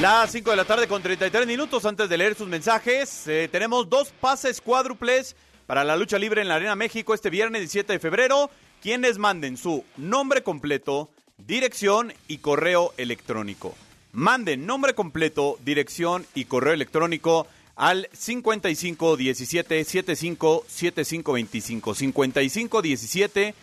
Las 5 de la tarde con 33 minutos antes de leer sus mensajes. eh, tenemos dos pases cuádruples para la lucha libre en la Arena México este viernes 17 de febrero. Quienes manden su nombre completo, dirección y correo electrónico. Manden nombre completo, dirección y correo electrónico al 55 17 75 75 25. 55 17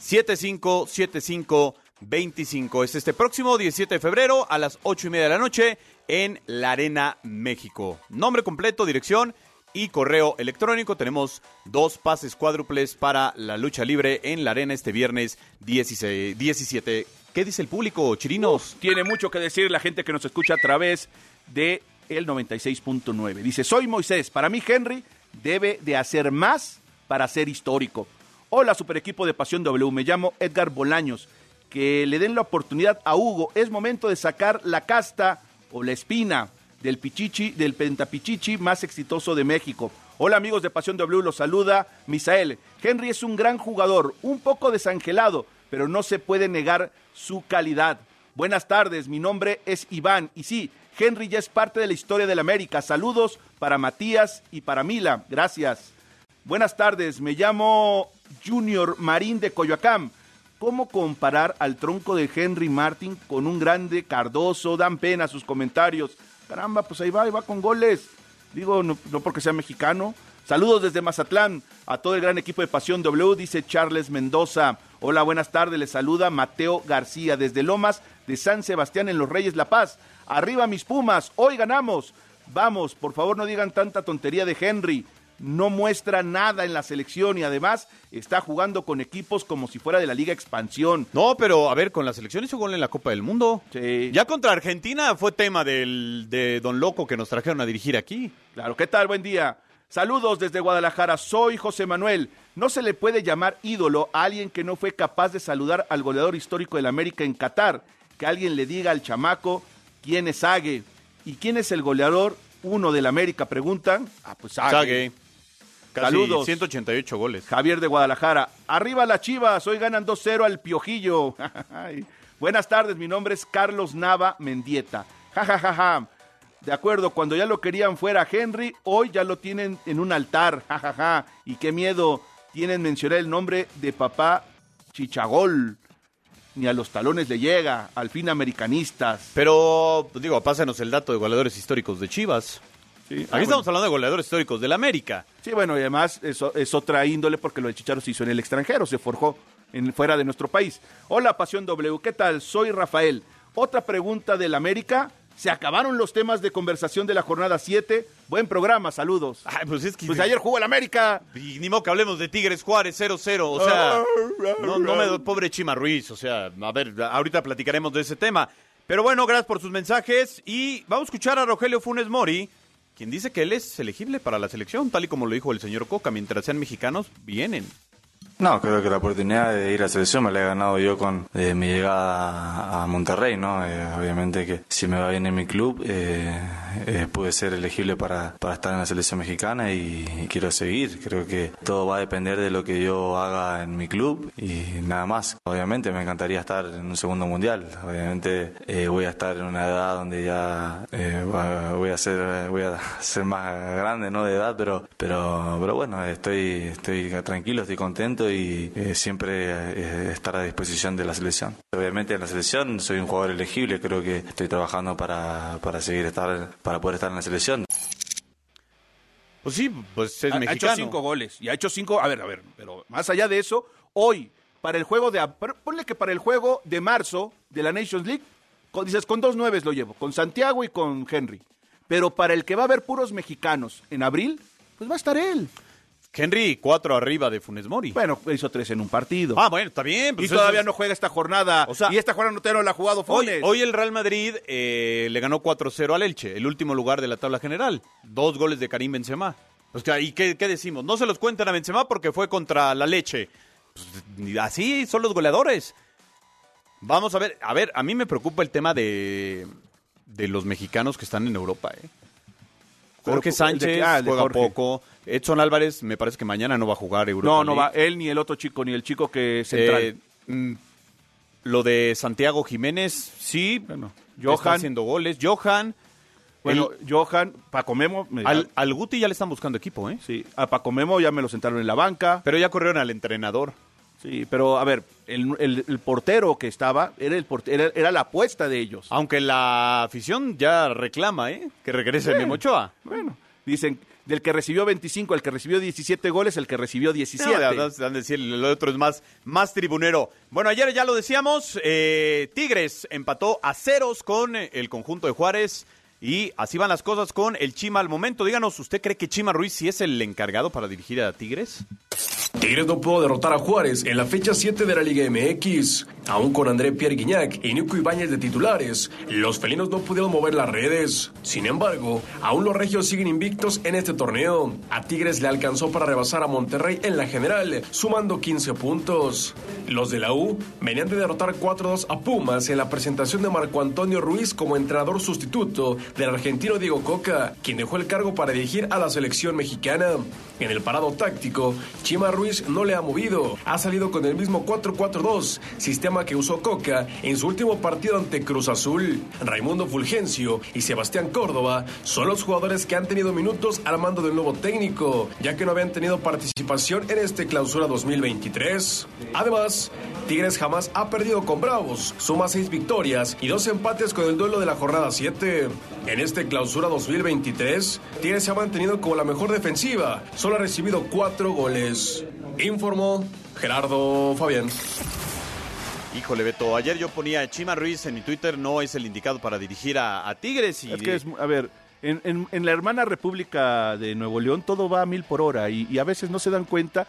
75 75 25. Es este próximo 17 de febrero a las 8 y media de la noche en la Arena México. Nombre completo, dirección y correo electrónico. Tenemos dos pases cuádruples para la lucha libre en la Arena este viernes 16 17. ¿Qué dice el público, Chirinos? Tiene mucho que decir la gente que nos escucha a través de el 96.9. Dice, soy Moisés. Para mí, Henry debe de hacer más para ser histórico. Hola, super equipo de Pasión W, me llamo Edgar Bolaños. Que le den la oportunidad a Hugo. Es momento de sacar la casta o la espina del pichichi, del pentapichichi más exitoso de México. Hola amigos de Pasión W, los saluda Misael. Henry es un gran jugador, un poco desangelado, pero no se puede negar su calidad. Buenas tardes, mi nombre es Iván y sí, Henry ya es parte de la historia del América. Saludos para Matías y para Mila. Gracias. Buenas tardes, me llamo Junior Marín de Coyoacán. ¿Cómo comparar al tronco de Henry Martin con un grande Cardoso? Dan pena sus comentarios. Caramba, pues ahí va, ahí va con goles. Digo, no, no porque sea mexicano. Saludos desde Mazatlán a todo el gran equipo de Pasión W, dice Charles Mendoza. Hola, buenas tardes, les saluda Mateo García desde Lomas de San Sebastián en Los Reyes La Paz. Arriba mis Pumas, hoy ganamos. Vamos, por favor no digan tanta tontería de Henry. No muestra nada en la selección y además está jugando con equipos como si fuera de la Liga Expansión. No, pero a ver, con la selección hizo gol en la Copa del Mundo. Sí. Ya contra Argentina fue tema del, de Don Loco que nos trajeron a dirigir aquí. Claro, ¿qué tal? Buen día. Saludos desde Guadalajara, soy José Manuel. No se le puede llamar ídolo a alguien que no fue capaz de saludar al goleador histórico del América en Qatar. Que alguien le diga al chamaco quién es Sague y quién es el goleador uno del América, preguntan. Ah, pues Sague. Casi Saludos. 188 goles. Javier de Guadalajara. Arriba las Chivas, hoy ganan 2-0 al Piojillo. Buenas tardes, mi nombre es Carlos Nava Mendieta. Ja, ja, ja, ja. De acuerdo, cuando ya lo querían fuera Henry, hoy ya lo tienen en un altar. Ja, ja, ja. Y qué miedo tienen mencionar el nombre de papá Chichagol. Ni a los talones le llega, al fin americanistas. Pero, digo, pásanos el dato de goleadores históricos de Chivas. Sí, Aquí ah, estamos hablando de goleadores históricos del América. Sí, bueno, y además eso es otra índole porque lo de Chicharo se hizo en el extranjero, se forjó en, fuera de nuestro país. Hola, Pasión W, ¿qué tal? Soy Rafael. Otra pregunta del América. ¿Se acabaron los temas de conversación de la jornada 7? Buen programa, saludos. Ay, pues es que. Pues ayer jugó el América. Y ni modo que hablemos de Tigres Juárez 0-0. O sea, no, no me pobre Chima Ruiz. O sea, a ver, ahorita platicaremos de ese tema. Pero bueno, gracias por sus mensajes. Y vamos a escuchar a Rogelio Funes Mori, quien dice que él es elegible para la selección, tal y como lo dijo el señor Coca. Mientras sean mexicanos, vienen. No, creo que la oportunidad de ir a selección me la he ganado yo con eh, mi llegada a Monterrey, ¿no? Eh, obviamente que si me va bien en mi club, eh, eh, pude ser elegible para, para estar en la selección mexicana y, y quiero seguir. Creo que todo va a depender de lo que yo haga en mi club y nada más. Obviamente me encantaría estar en un segundo mundial. Obviamente eh, voy a estar en una edad donde ya voy a ser voy a ser más grande, ¿no? De edad, pero pero pero bueno, estoy estoy tranquilo, estoy contento y eh, siempre eh, estar a disposición de la selección. Obviamente en la selección soy un jugador elegible, creo que estoy trabajando para, para seguir estar para poder estar en la selección. Pues sí, pues es ha, ha mexicano. hecho cinco goles y ha hecho cinco. A ver, a ver, pero más allá de eso, hoy, para el juego de. Ponle que para el juego de marzo de la Nations League, con- dices, con dos nueves lo llevo, con Santiago y con Henry. Pero para el que va a haber puros mexicanos en abril, pues va a estar él. Henry, cuatro arriba de Funes Mori. Bueno, hizo tres en un partido. Ah, bueno, está bien. pues y todavía no juega esta jornada. O sea, y esta jornada no la ha jugado Funes. hoy el Real Madrid eh, le ganó 4-0 al Elche, el último lugar de la tabla general. Dos goles de Karim Benzema. Pues, ¿Y qué, qué decimos? No se los cuentan a Benzema porque fue contra la Leche. Pues, así son los goleadores. Vamos a ver, a ver, a mí me preocupa el tema de, de los mexicanos que están en Europa. ¿eh? Jorge ¿el de Sánchez? Ah, juega Jorge. poco. Edson Álvarez me parece que mañana no va a jugar Europa. no, no va él ni el otro chico, ni el chico que central. Eh, mm, lo de Santiago Jiménez, sí. Bueno, Johan haciendo goles. Johan. Bueno, Johan, Paco Memo. me- Al, al Guti ya le están buscando equipo, ¿eh? Sí, a Paco Memo ya me lo sentaron en la banca. Pero ya corrieron al entrenador. Sí, pero a ver, el, el- el portero que estaba era, el era, era la apuesta de ellos. Aunque la afición ya reclama, ¿eh? Que regrese Sí. Memo Ochoa. Bueno, dicen, del que recibió 25, el que recibió 17 goles, el que recibió 17. No, decir, el otro es más, más tribunero. Bueno, ayer ya lo decíamos, eh, Tigres empató a ceros con eh, el conjunto de Juárez y así van las cosas con el Chima al momento. Díganos, ¿usted cree que Chima Ruiz sí es el encargado para dirigir a Tigres? Tigres no pudo derrotar a Juárez en la fecha 7 de la Liga MX. Aún con André Pierre Guignac y Nico Ibáñez de titulares, los felinos no pudieron mover las redes. Sin embargo, aún los regios siguen invictos en este torneo. A Tigres le alcanzó para rebasar a Monterrey en la general, sumando 15 puntos. Los de la U venían de derrotar 4-2 a Pumas en la presentación de Marco Antonio Ruiz como entrenador sustituto del argentino Diego Coca, quien dejó el cargo para dirigir a la selección mexicana. En el parado táctico, Chima Ruiz no le ha movido. Ha salido con el mismo 4-4-2, sistema que usó Coca en su último partido ante Cruz Azul. Raimundo Fulgencio y Sebastián Córdoba son los jugadores que han tenido minutos al mando del nuevo técnico, ya que no habían tenido participación en este clausura 2023. Además, Tigres jamás ha perdido con Bravos, suma seis victorias y dos empates con el duelo de la jornada 7. En este clausura 2023, Tigres se ha mantenido como la mejor defensiva, solo ha recibido cuatro goles. Informó Gerardo Fabián. Híjole, Beto, ayer yo ponía Chima Ruiz en mi Twitter, no es el indicado para dirigir a, a Tigres. Y Es que es, a ver, en, en- en la hermana República de Nuevo León todo va a mil por hora y, y a veces no se dan cuenta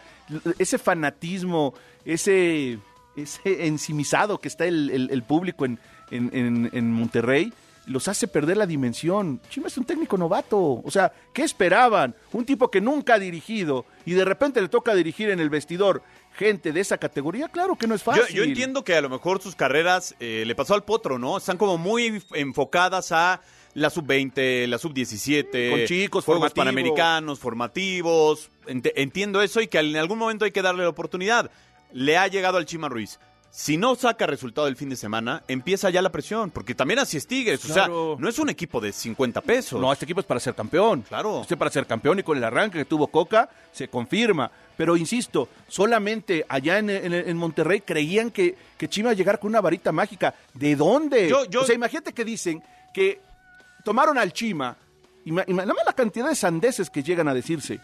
ese fanatismo, ese, ese ensimisado que está el, el- el público en, en- en- en Monterrey los hace perder la dimensión. Chima es un técnico novato. O sea, ¿qué esperaban? Un tipo que nunca ha dirigido y de repente le toca dirigir en el vestidor gente de esa categoría. Claro que no es fácil. yo entiendo que a lo mejor sus carreras eh, le pasó al potro, ¿no? Están como muy enfocadas a la sub-20, la sub-17. Con chicos, Juegos formativo. panamericanos, formativos. Ent- entiendo eso y que en algún momento hay que darle la oportunidad. Le ha llegado al Chima Ruiz. Si no saca resultado el fin de semana, empieza ya la presión, porque también así es Tigres. O sea, no es un equipo de 50 pesos. No, este equipo es para ser campeón. Claro. Este es para ser campeón y con el arranque que tuvo Coca se confirma. Pero insisto, solamente allá en, en- en Monterrey creían que, que Chima iba a llegar con una varita mágica. ¿De dónde? Yo- yo- O sea, imagínate que dicen que tomaron al Chima, más la cantidad de sandeces que llegan a decirse,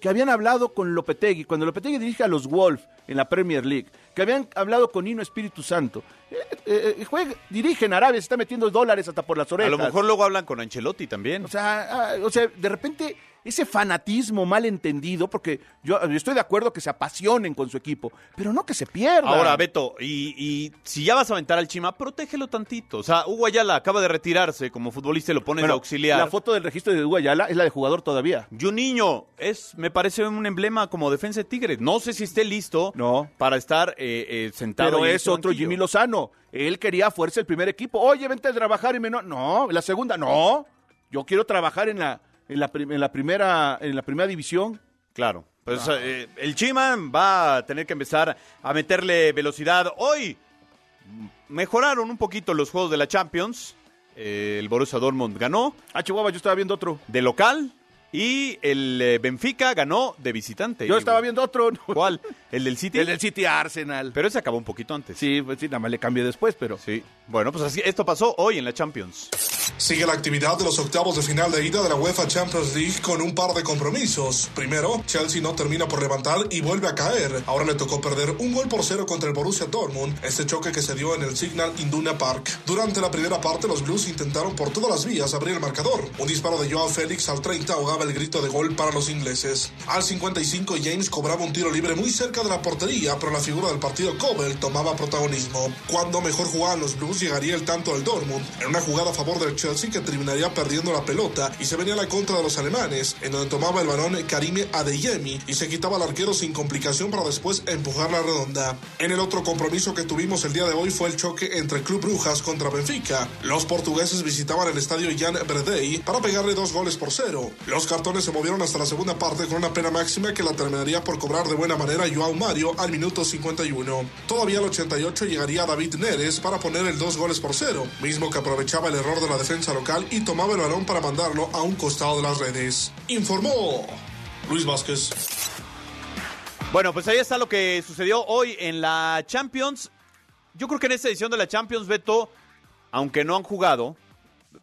que habían hablado con Lopetegui, cuando Lopetegui dirige a los Wolves en la Premier League, que habían hablado con Nino Espíritu Santo. Eh, eh, eh, juega- dirige en Arabia, se está metiendo dólares hasta por las a orejas. lo mejor luego hablan con Ancelotti también. O sea, ah, o sea, de repente ese fanatismo mal entendido, porque yo, yo estoy de acuerdo que se apasionen con su equipo, pero no que se pierdan. Ahora, Beto, y, y si ya vas a aventar al Chima, protégelo tantito. O sea, Hugo Ayala acaba de retirarse como futbolista y lo pones Bueno, auxiliar. La foto del registro de Hugo Ayala es la de jugador todavía. Juninho es, me parece un emblema como defensa de Tigres. No sé si esté listo para estar eh, eh, sentado. Pero en es otro banquillo. Jimmy Lozano. Él quería fuerza el primer equipo. Oye, vente a trabajar y menos. No, la segunda, no. Yo quiero trabajar en la, en la, en la primera, en la primera división. Claro. Pues eh, el Chima va a tener que empezar a meterle velocidad. Hoy mejoraron un poquito los juegos de la Champions. Eh, el Borussia Dortmund ganó. Ah, Chihuahua, yo estaba viendo otro. De local. Y el eh, Benfica ganó de visitante. Yo estaba viendo otro. ¿Cuál? ¿El del City? El del City Arsenal. Pero ese acabó un poquito antes. Sí, pues sí, nada más le cambié después, pero. Sí. Bueno, pues así, esto pasó hoy en la Champions. Sigue la actividad de los octavos de final de ida de la UEFA Champions League con un par de compromisos. Primero, Chelsea no termina por levantar y vuelve a caer. Ahora le tocó perder un gol por cero contra el Borussia Dortmund, este choque que se dio en el Signal Iduna Park. Durante la primera parte, los Blues intentaron por todas las vías abrir el marcador. Un disparo de Joao Félix al 30 el grito de gol para los ingleses. Al 55, James cobraba un tiro libre muy cerca de la portería, pero la figura del partido Cobel tomaba protagonismo. Cuando mejor jugaban los Blues, llegaría el tanto del Dortmund, en una jugada a favor del Chelsea que terminaría perdiendo la pelota y se venía a la contra de los alemanes, en donde tomaba el balón Karime Adeyemi y se quitaba al arquero sin complicación para después empujar la redonda. En el otro compromiso que tuvimos el día de hoy fue el choque entre Club Brujas contra Benfica. Los portugueses visitaban el estadio Jan Bredey para pegarle dos goles por cero. Los cartones se movieron hasta la segunda parte con una pena máxima que la terminaría por cobrar de buena manera Joao Mario al minuto 51. Todavía al 88 llegaría David Neres para poner el dos goles por cero, mismo que aprovechaba el error de la defensa local y tomaba el balón para mandarlo a un costado de las redes. Informó Luis Vázquez. Bueno, pues ahí está lo que sucedió hoy en la Champions. Yo creo que en esta edición de la Champions, Beto, aunque no han jugado,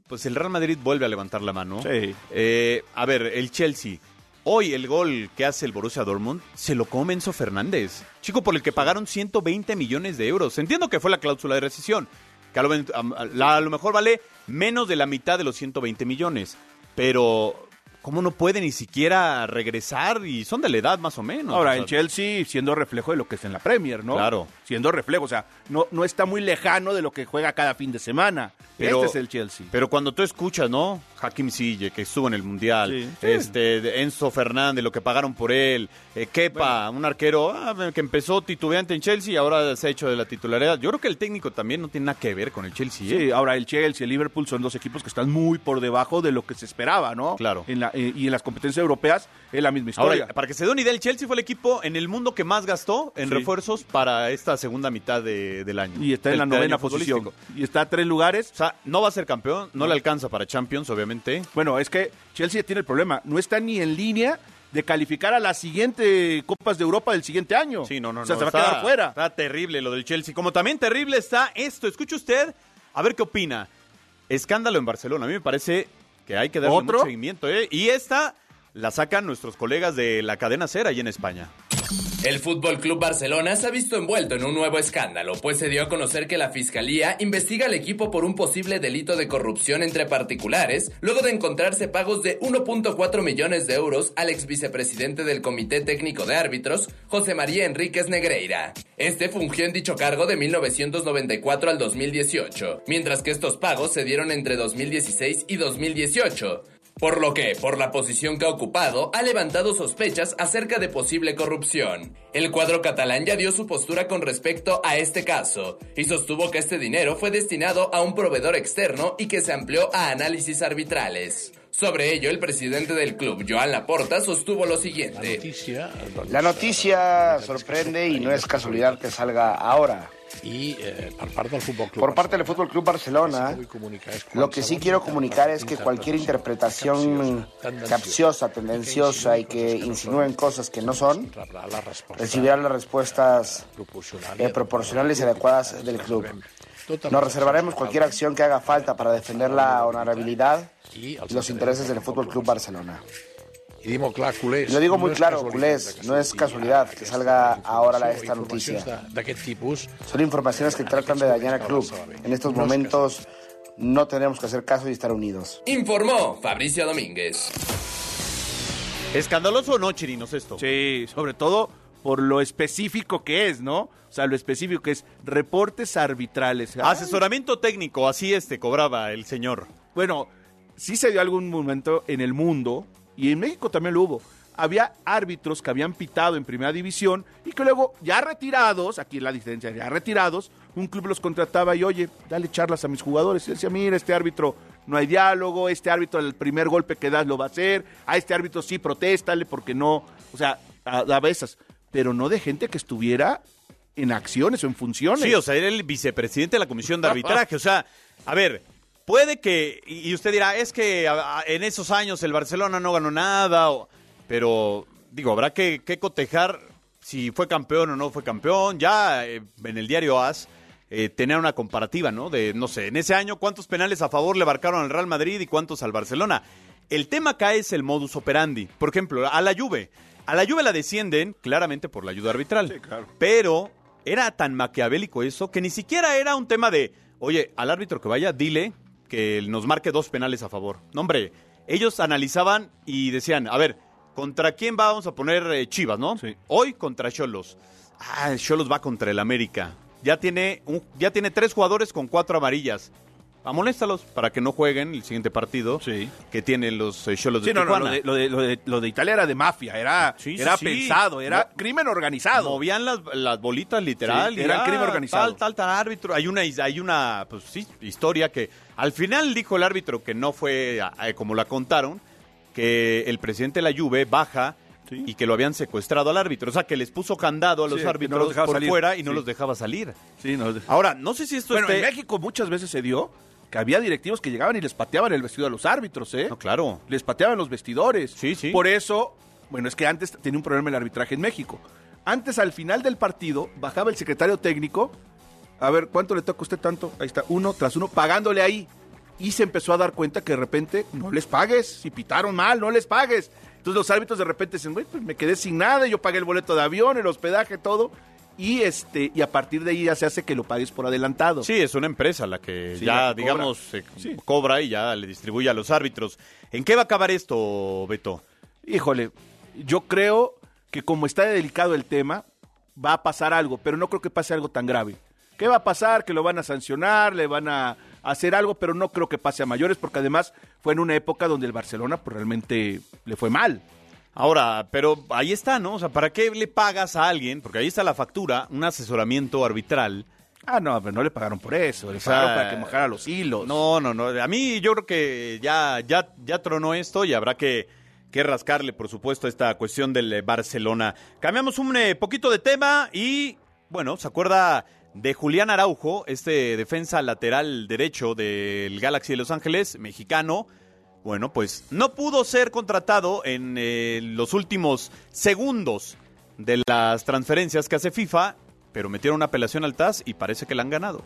pues el Real Madrid vuelve a levantar la mano. Sí. Eh, a ver, el Chelsea. Hoy el gol que hace el Borussia Dortmund se lo come Enzo Fernández. Chico por el que pagaron 120 millones de euros. Entiendo que fue la cláusula de rescisión. Que a lo, a lo mejor vale menos de la mitad de los 120 millones. Pero ¿cómo no puede ni siquiera regresar? Y son de la edad más o menos. Ahora, O sea, el Chelsea siendo reflejo de lo que es en la Premier, ¿no? Claro. Siendo reflejo, o sea, no, no está muy lejano de lo que juega cada fin de semana. Pero- este es el Chelsea. Pero cuando tú escuchas, ¿no? Hakim Ziyech, que estuvo en el Mundial, Sí. este Enzo Fernández, lo que pagaron por él, eh, Kepa, un arquero ah, que empezó titubeante en Chelsea y ahora se ha hecho de la titularidad. Yo creo que el técnico también no tiene nada que ver con el Chelsea. ¿eh? Sí, ahora el Chelsea y el Liverpool son dos equipos que están muy por debajo de lo que se esperaba, ¿no? Claro. En la- eh, y en las competencias europeas es la misma historia. Ahora, para que se dé una idea, el Chelsea fue el equipo en el mundo que más gastó en Sí. refuerzos para esta segunda mitad de- del año. y está en la del novena posición. Y está a tres lugares. O sea, no va a ser campeón, no, le alcanza para Champions, obviamente. Bueno, es que Chelsea tiene el problema. No está ni en línea de calificar a las siguientes Copas de Europa del siguiente año. Sí, no, no, O sea, no, se va está- a quedar fuera. Está terrible lo del Chelsea. Como también terrible está esto. Escuche usted, a ver qué opina. Escándalo en Barcelona. A mí me parece que hay que darle ¿Otro? mucho seguimiento. ¿eh? Y esta la sacan nuestros colegas de la cadena Cera ahí en España. El Fútbol Club Barcelona se ha visto envuelto en un nuevo escándalo, pues se dio a conocer que la fiscalía investiga al equipo por un posible delito de corrupción entre particulares, luego de encontrarse pagos de 1.4 millones de euros al ex vicepresidente del Comité Técnico de Árbitros, José María Enríquez Negreira. Este fungió en dicho cargo de 1994 al 2018, mientras que estos pagos se dieron entre 2016 y 2018. Por lo que, por la posición que ha ocupado, ha levantado sospechas acerca de posible corrupción. El cuadro catalán ya dio su postura con respecto a este caso y sostuvo que este dinero fue destinado a un proveedor externo y que se amplió a análisis arbitrales. Sobre ello, el presidente del club, Joan Laporta, sostuvo lo siguiente. La noticia sorprende y no es casualidad que salga ahora. Y eh, per part del Futbol Club Por parte del Fútbol Club Barcelona, lo que sí quiero comunicar es que cualquier interpretación capciosa, tendenciosa y que insinúen cosas que no son, rebrà la resposta recibirá las respuestas proporcional eh, proporcionales y adecuadas del club. Nos reservaremos cualquier acción que haga falta para defender la honorabilidad y los intereses del Fútbol Club Barcelona. I dimo clar, culers, Y lo digo muy no claro, culés, no es casualidad que salga ahora la- esta noticia. tipus Son informaciones que tratan de dañar al club. En estos momentos no tenemos que hacer caso y estar unidos. Informó Fabricio Domínguez. ¿Escandaloso o no, Chirinos, esto? Sí, sobre todo por lo específico que es, ¿no? O sea, lo específico que es reportes arbitrales. Ay, Asesoramiento técnico, así este cobraba el señor. Bueno, sí se dio algún momento en el mundo, y en México también lo hubo. Había árbitros que habían pitado en primera división y que luego, ya retirados, aquí la diferencia, ya retirados, un club los contrataba y, oye, dale charlas a mis jugadores. Y decía, mira, este árbitro no hay diálogo, este árbitro el primer golpe que das lo va a hacer, a este árbitro sí protéstale porque no, o sea, a, a veces, pero no de gente que estuviera en acciones o en funciones. Sí, o sea, era el vicepresidente de la comisión de arbitraje. O sea, a ver, puede que, y usted dirá, es que en esos años el Barcelona no ganó nada, o- pero digo, habrá que, que cotejar si fue campeón o no fue campeón. Ya eh, en el diario AS eh, tener una comparativa, ¿no? De, no sé, en ese año cuántos penales a favor le marcaron al Real Madrid y cuántos al Barcelona. El tema acá es el modus operandi. Por ejemplo, a la Juve. A la Juve la descienden claramente por la ayuda arbitral. Pero era tan maquiavélico eso que ni siquiera era un tema de, oye, al árbitro que vaya, dile que nos marque dos penales a favor. No, hombre, ellos analizaban y decían, a ver, ¿contra quién vamos a poner eh, Chivas, no? Hoy contra Cholos. Ah, Cholos va contra el América. Ya tiene, un- ya tiene tres jugadores con cuatro amarillas. Amonéstalos para que no jueguen el siguiente partido que tienen los eh, Cholos de Sí, no, no, Tijuana. lo de, lo, de, lo, de, lo de Italia era de mafia, era, Sí, sí, era sí. pensado, era crimen organizado. Movían las, las bolitas literal. Sí, era crimen organizado. Tal, tal, tal árbitro. Hay una, hay una pues, sí, historia que al final dijo el árbitro que no fue eh, como la contaron, que el presidente de la Juve baja y que lo habían secuestrado al árbitro. O sea, que les puso candado a los Sí, que no árbitros los por salir. fuera y no los dejaba salir. Sí, no. Ahora, no sé si esto Bueno, esté- en México muchas veces se dio que había directivos que llegaban y les pateaban el vestido a los árbitros, ¿eh? No, claro. Les pateaban los vestidores. Sí, sí. Por eso, bueno, es que antes tenía un problema el arbitraje en México. Antes, al final del partido, bajaba el secretario técnico. A ver, ¿cuánto le toca a usted tanto? Ahí está, uno tras uno, pagándole ahí. Y se empezó a dar cuenta que de repente no les pagues. Si pitaron mal, no les pagues. Entonces los árbitros de repente dicen, güey, pues me quedé sin nada, yo pagué el boleto de avión, el hospedaje, todo. y este y a partir de ahí ya se hace que lo pagues por adelantado. Sí, es una empresa la que Sí, ya, la que digamos, cobra. se cobra y ya le distribuye a los árbitros. ¿En qué va a acabar esto, Beto? Híjole, yo creo que como está delicado el tema, va a pasar algo, pero no creo que pase algo tan grave. ¿Qué va a pasar? Que lo van a sancionar, le van a hacer algo, pero no creo que pase a mayores, porque además fue en una época donde el Barcelona pues, realmente le fue mal. Ahora, pero ahí está, ¿no? O sea, ¿para qué le pagas a alguien? Porque ahí está la factura, un asesoramiento arbitral. Ah, no, pero no le pagaron por eso, le O sea, pagaron para que mojara los hilos. No, no, no. A mí yo creo que ya, ya, ya tronó esto y habrá que, que rascarle, por supuesto, a esta cuestión del Barcelona. Cambiamos un eh, poquito de tema y, bueno, ¿se acuerda de Julián Araujo, este defensa lateral derecho del Galaxy de Los Ángeles, mexicano? Bueno, pues no pudo ser contratado en eh, los últimos segundos de las transferencias que hace FIFA, pero metieron una apelación al TAS y parece que la han ganado.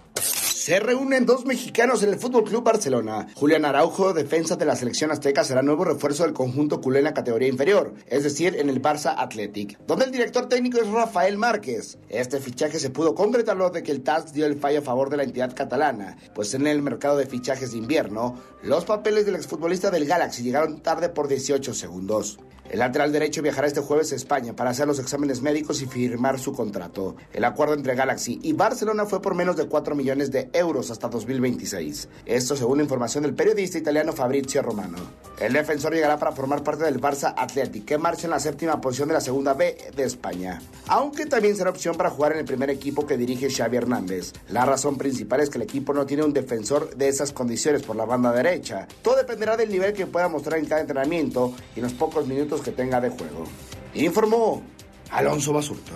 Se reúnen dos mexicanos en el Fútbol Club Barcelona. Julián Araujo, defensa de la selección azteca, será nuevo refuerzo del conjunto culé en la categoría inferior, es decir, en el Barça Athletic, donde el director técnico es Rafael Márquez. Este fichaje se pudo concretar luego de que el TAS dio el fallo a favor de la entidad catalana, pues en el mercado de fichajes de invierno, los papeles del exfutbolista del Galaxy llegaron tarde por 18 segundos. El lateral derecho viajará este jueves a España para hacer los exámenes médicos y firmar su contrato. El acuerdo entre Galaxy y Barcelona fue por menos de 4 millones de euros hasta 2026. Esto según la información del periodista italiano Fabrizio Romano. El defensor llegará para formar parte del Barça Athletic, que marcha en la séptima posición de la segunda B de España. Aunque también será opción para jugar en el primer equipo que dirige Xavi Hernández. La razón principal es que el equipo no tiene un defensor de esas condiciones por la banda derecha. Todo dependerá del nivel que pueda mostrar en cada entrenamiento y en los pocos minutos que tenga de juego. Informó Alonso Basurto.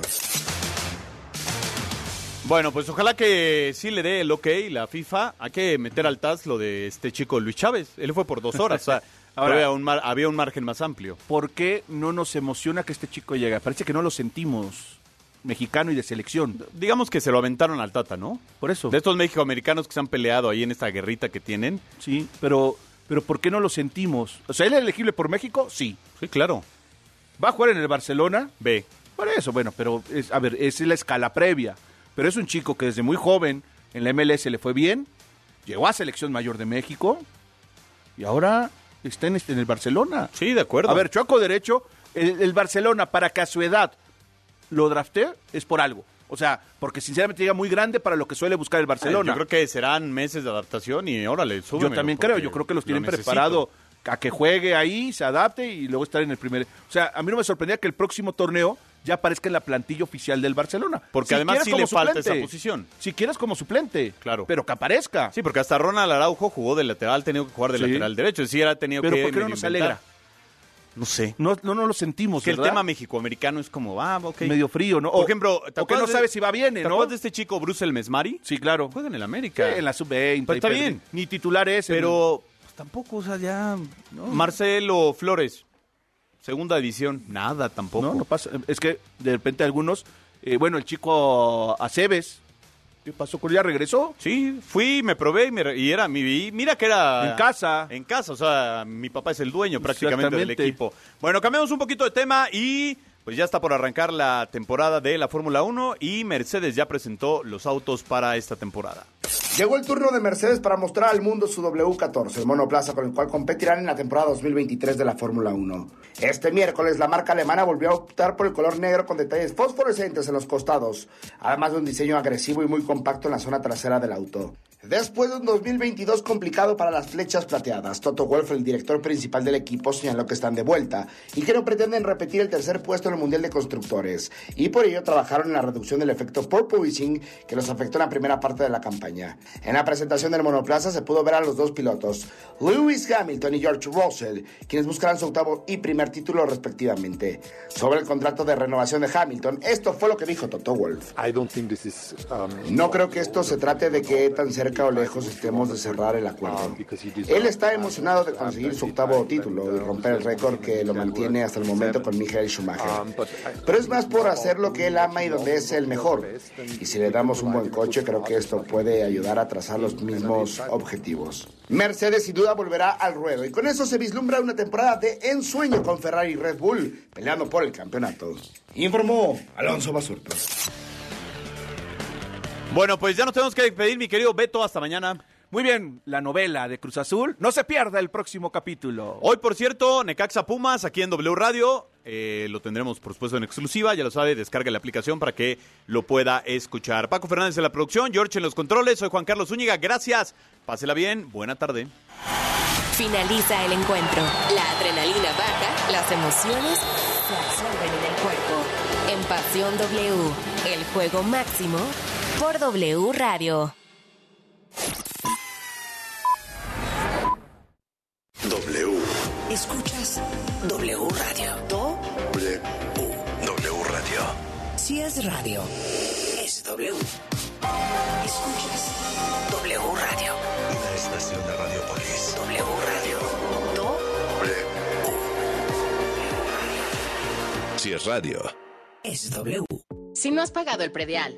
Bueno, pues ojalá que sí le dé el ok la FIFA. Hay que meter al TAS lo de este chico Luis Chávez. Él fue por dos horas. o sea, Ahora- había, un mar- había un margen más amplio. ¿Por qué no nos emociona que este chico llegue? Parece que no lo sentimos mexicano y de selección. Digamos que se lo aventaron al Tata, ¿no? Por eso. De estos mexicoamericanos que se han peleado ahí en esta guerrita que tienen. Sí, pero, pero ¿por qué no lo sentimos? O sea, ¿él es elegible por México? Sí. Sí, claro. ¿Va a jugar en el Barcelona? B. Por eso, bueno, pero es, a ver, es la escala previa. Pero es un chico que desde muy joven en la MLS le fue bien, llegó a Selección Mayor de México y ahora está en, este- en el Barcelona. Sí, de acuerdo. A ver, Choco Derecho, el, el Barcelona, para que a su edad lo draftee, es por algo. O sea, porque sinceramente llega muy grande para lo que suele buscar el Barcelona. Yo creo que serán meses de adaptación y órale, Yo súbemelo, también porque creo, yo creo que los lo tienen preparado a que juegue ahí, se adapte y luego estar en el primer. O sea, a mí no me sorprendía que el próximo torneo ya aparezca en la plantilla oficial del Barcelona. Porque además sí como le falta esa posición. Si quieres como suplente. Claro. Pero que aparezca. Sí, porque hasta Ronald Araujo jugó de lateral, ha tenido que jugar de Sí. lateral derecho. Sí, era tenido Pero que ¿por qué no nos alegra? No sé. No, no, no lo sentimos, Que el tema mexicoamericano es como, ah, ok. Medio frío, ¿no? Por O- ejemplo, o que no sabes si va bien, ¿Te ¿no? acuerdas de este chico Bruce el Mesmari? Sí, claro. Juega en el América. Sí, en la sub-20. Pero está bien. Ni titular es. Pero pues, tampoco, o sea, ya... Marcelo Flores, segunda división, nada tampoco. No, no pasa. Es que de repente algunos. eh, bueno, el chico Aceves. ¿Qué pasó con regresó? Sí, fui, me probé y, me y era mi... y mira que era... En casa. En casa, o sea, mi papá es el dueño prácticamente del equipo. Bueno, cambiamos un poquito de tema y pues ya está por arrancar la temporada de la Fórmula 1 y Mercedes ya presentó los autos para esta temporada. Llegó el turno de Mercedes para mostrar al mundo su W14, el monoplaza con el cual competirán en la temporada 2023 de la Fórmula 1. Este miércoles la marca alemana volvió a optar por el color negro con detalles fosforescentes en los costados, además de un diseño agresivo y muy compacto en la zona trasera del auto. Después de un 2022 complicado para las flechas plateadas, Toto Wolff, el director principal del equipo, señaló que están de vuelta y que no pretenden repetir el tercer puesto en el Mundial de Constructores, y por ello trabajaron en la reducción del efecto porpoising que los afectó en la primera parte de la campaña. En la presentación del monoplaza se pudo ver a los dos pilotos, Lewis Hamilton y George Russell, quienes buscarán su octavo y primer título respectivamente. Sobre el contrato de renovación de Hamilton, esto fue lo que dijo Toto Wolff. No creo que esto se trate de que tan cerca o lejos estemos de cerrar el acuerdo. Él está emocionado de conseguir su octavo título y romper el récord que lo mantiene hasta el momento con Michael Schumacher. Pero es más por hacer lo que él ama y donde es el mejor. Y si le damos un buen coche, creo que esto puede ayudar a trazar los mismos objetivos. Mercedes sin duda volverá al ruedo y con eso se vislumbra una temporada de ensueño con Ferrari y Red Bull peleando por el campeonato. Informó Alonso Basurto. Bueno, pues ya nos tenemos que despedir, mi querido Beto. Hasta mañana. Muy bien, la novela de Cruz Azul. No se pierda el próximo capítulo. Hoy, por cierto, Necaxa Pumas, aquí en W Radio. Eh, lo tendremos, por supuesto, en exclusiva. Ya lo sabe, descarga la aplicación para que lo pueda escuchar. Paco Fernández en la producción, George en los controles. Soy Juan Carlos Zúñiga. Gracias. Pásela bien. Buena tarde. Finaliza el encuentro. La adrenalina baja, las emociones se absorben en el cuerpo. En Pasión W, el juego máximo por W Radio. W. Escuchas W Radio. Do W. W Radio. si es radio, es W. Escuchas W Radio. Una estación de Radiopolis. W Radio. Do W. Si es radio. es W. Si no has pagado el predial,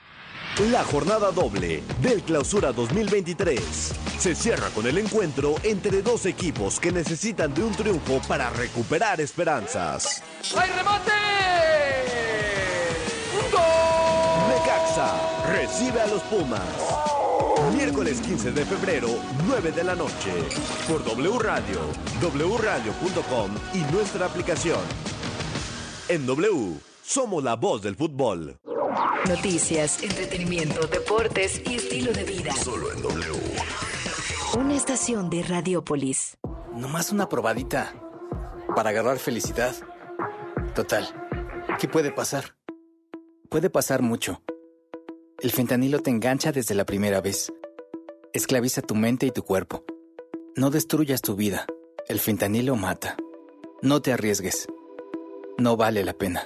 La jornada doble del Clausura 2023 se cierra con el encuentro entre dos equipos que necesitan de un triunfo para recuperar esperanzas. ¡Hay remate! Necaxa recibe a los Pumas. Miércoles 15 de febrero, 9 de la noche. Por W Radio, wradio.com y nuestra aplicación. En W, somos la voz del fútbol. Noticias, entretenimiento, deportes y estilo de vida. Solo en W. Una estación de Radiopolis. Nomás una probadita para agarrar felicidad. Total, ¿qué puede pasar? Puede pasar mucho. El fentanilo te engancha desde la primera vez. Esclaviza tu mente y tu cuerpo. No destruyas tu vida. El fentanilo mata. No te arriesgues. No vale la pena.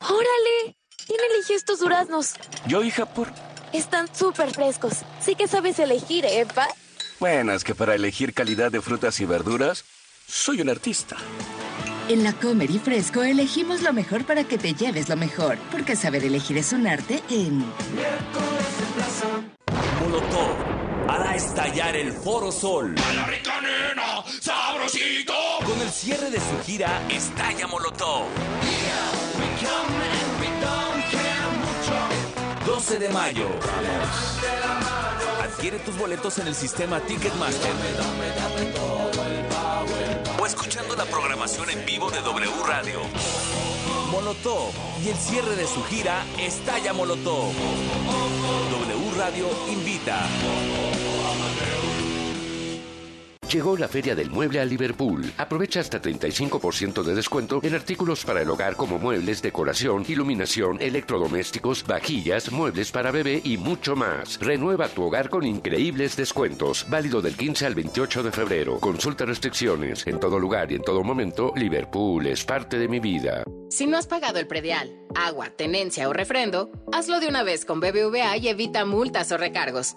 ¡Órale! ¿Quién eligió estos duraznos? Yo, hija, por... Están súper frescos. Sí que sabes elegir, ¿eh, pa? Bueno, es que para elegir calidad de frutas y verduras, soy un artista. En la Comer y Fresco elegimos lo mejor para que te lleves lo mejor, porque saber elegir es un arte en... Molotov hará estallar el Foro Sol. ¡A la rica nena! ¡Sabrosito! Con el cierre de su gira Estalla Molotov. 12 de mayo. Adquiere tus boletos en el sistema Ticketmaster. O escuchando la programación en vivo de W Radio. Molotov y el cierre de su gira Estalla Molotov. W Radio invita. Llegó la Feria del Mueble a Liverpool. Aprovecha hasta 35% de descuento en artículos para el hogar como muebles, decoración, iluminación, electrodomésticos, vajillas, muebles para bebé y mucho más. Renueva tu hogar con increíbles descuentos. Válido del 15 al 28 de febrero. Consulta restricciones. En todo lugar y en todo momento, Liverpool es parte de mi vida. Si no has pagado el predial, agua, tenencia o refrendo, hazlo de una vez con BBVA y evita multas o recargos.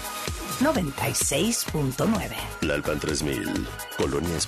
96.9. La Alpan 3000, Colonia España.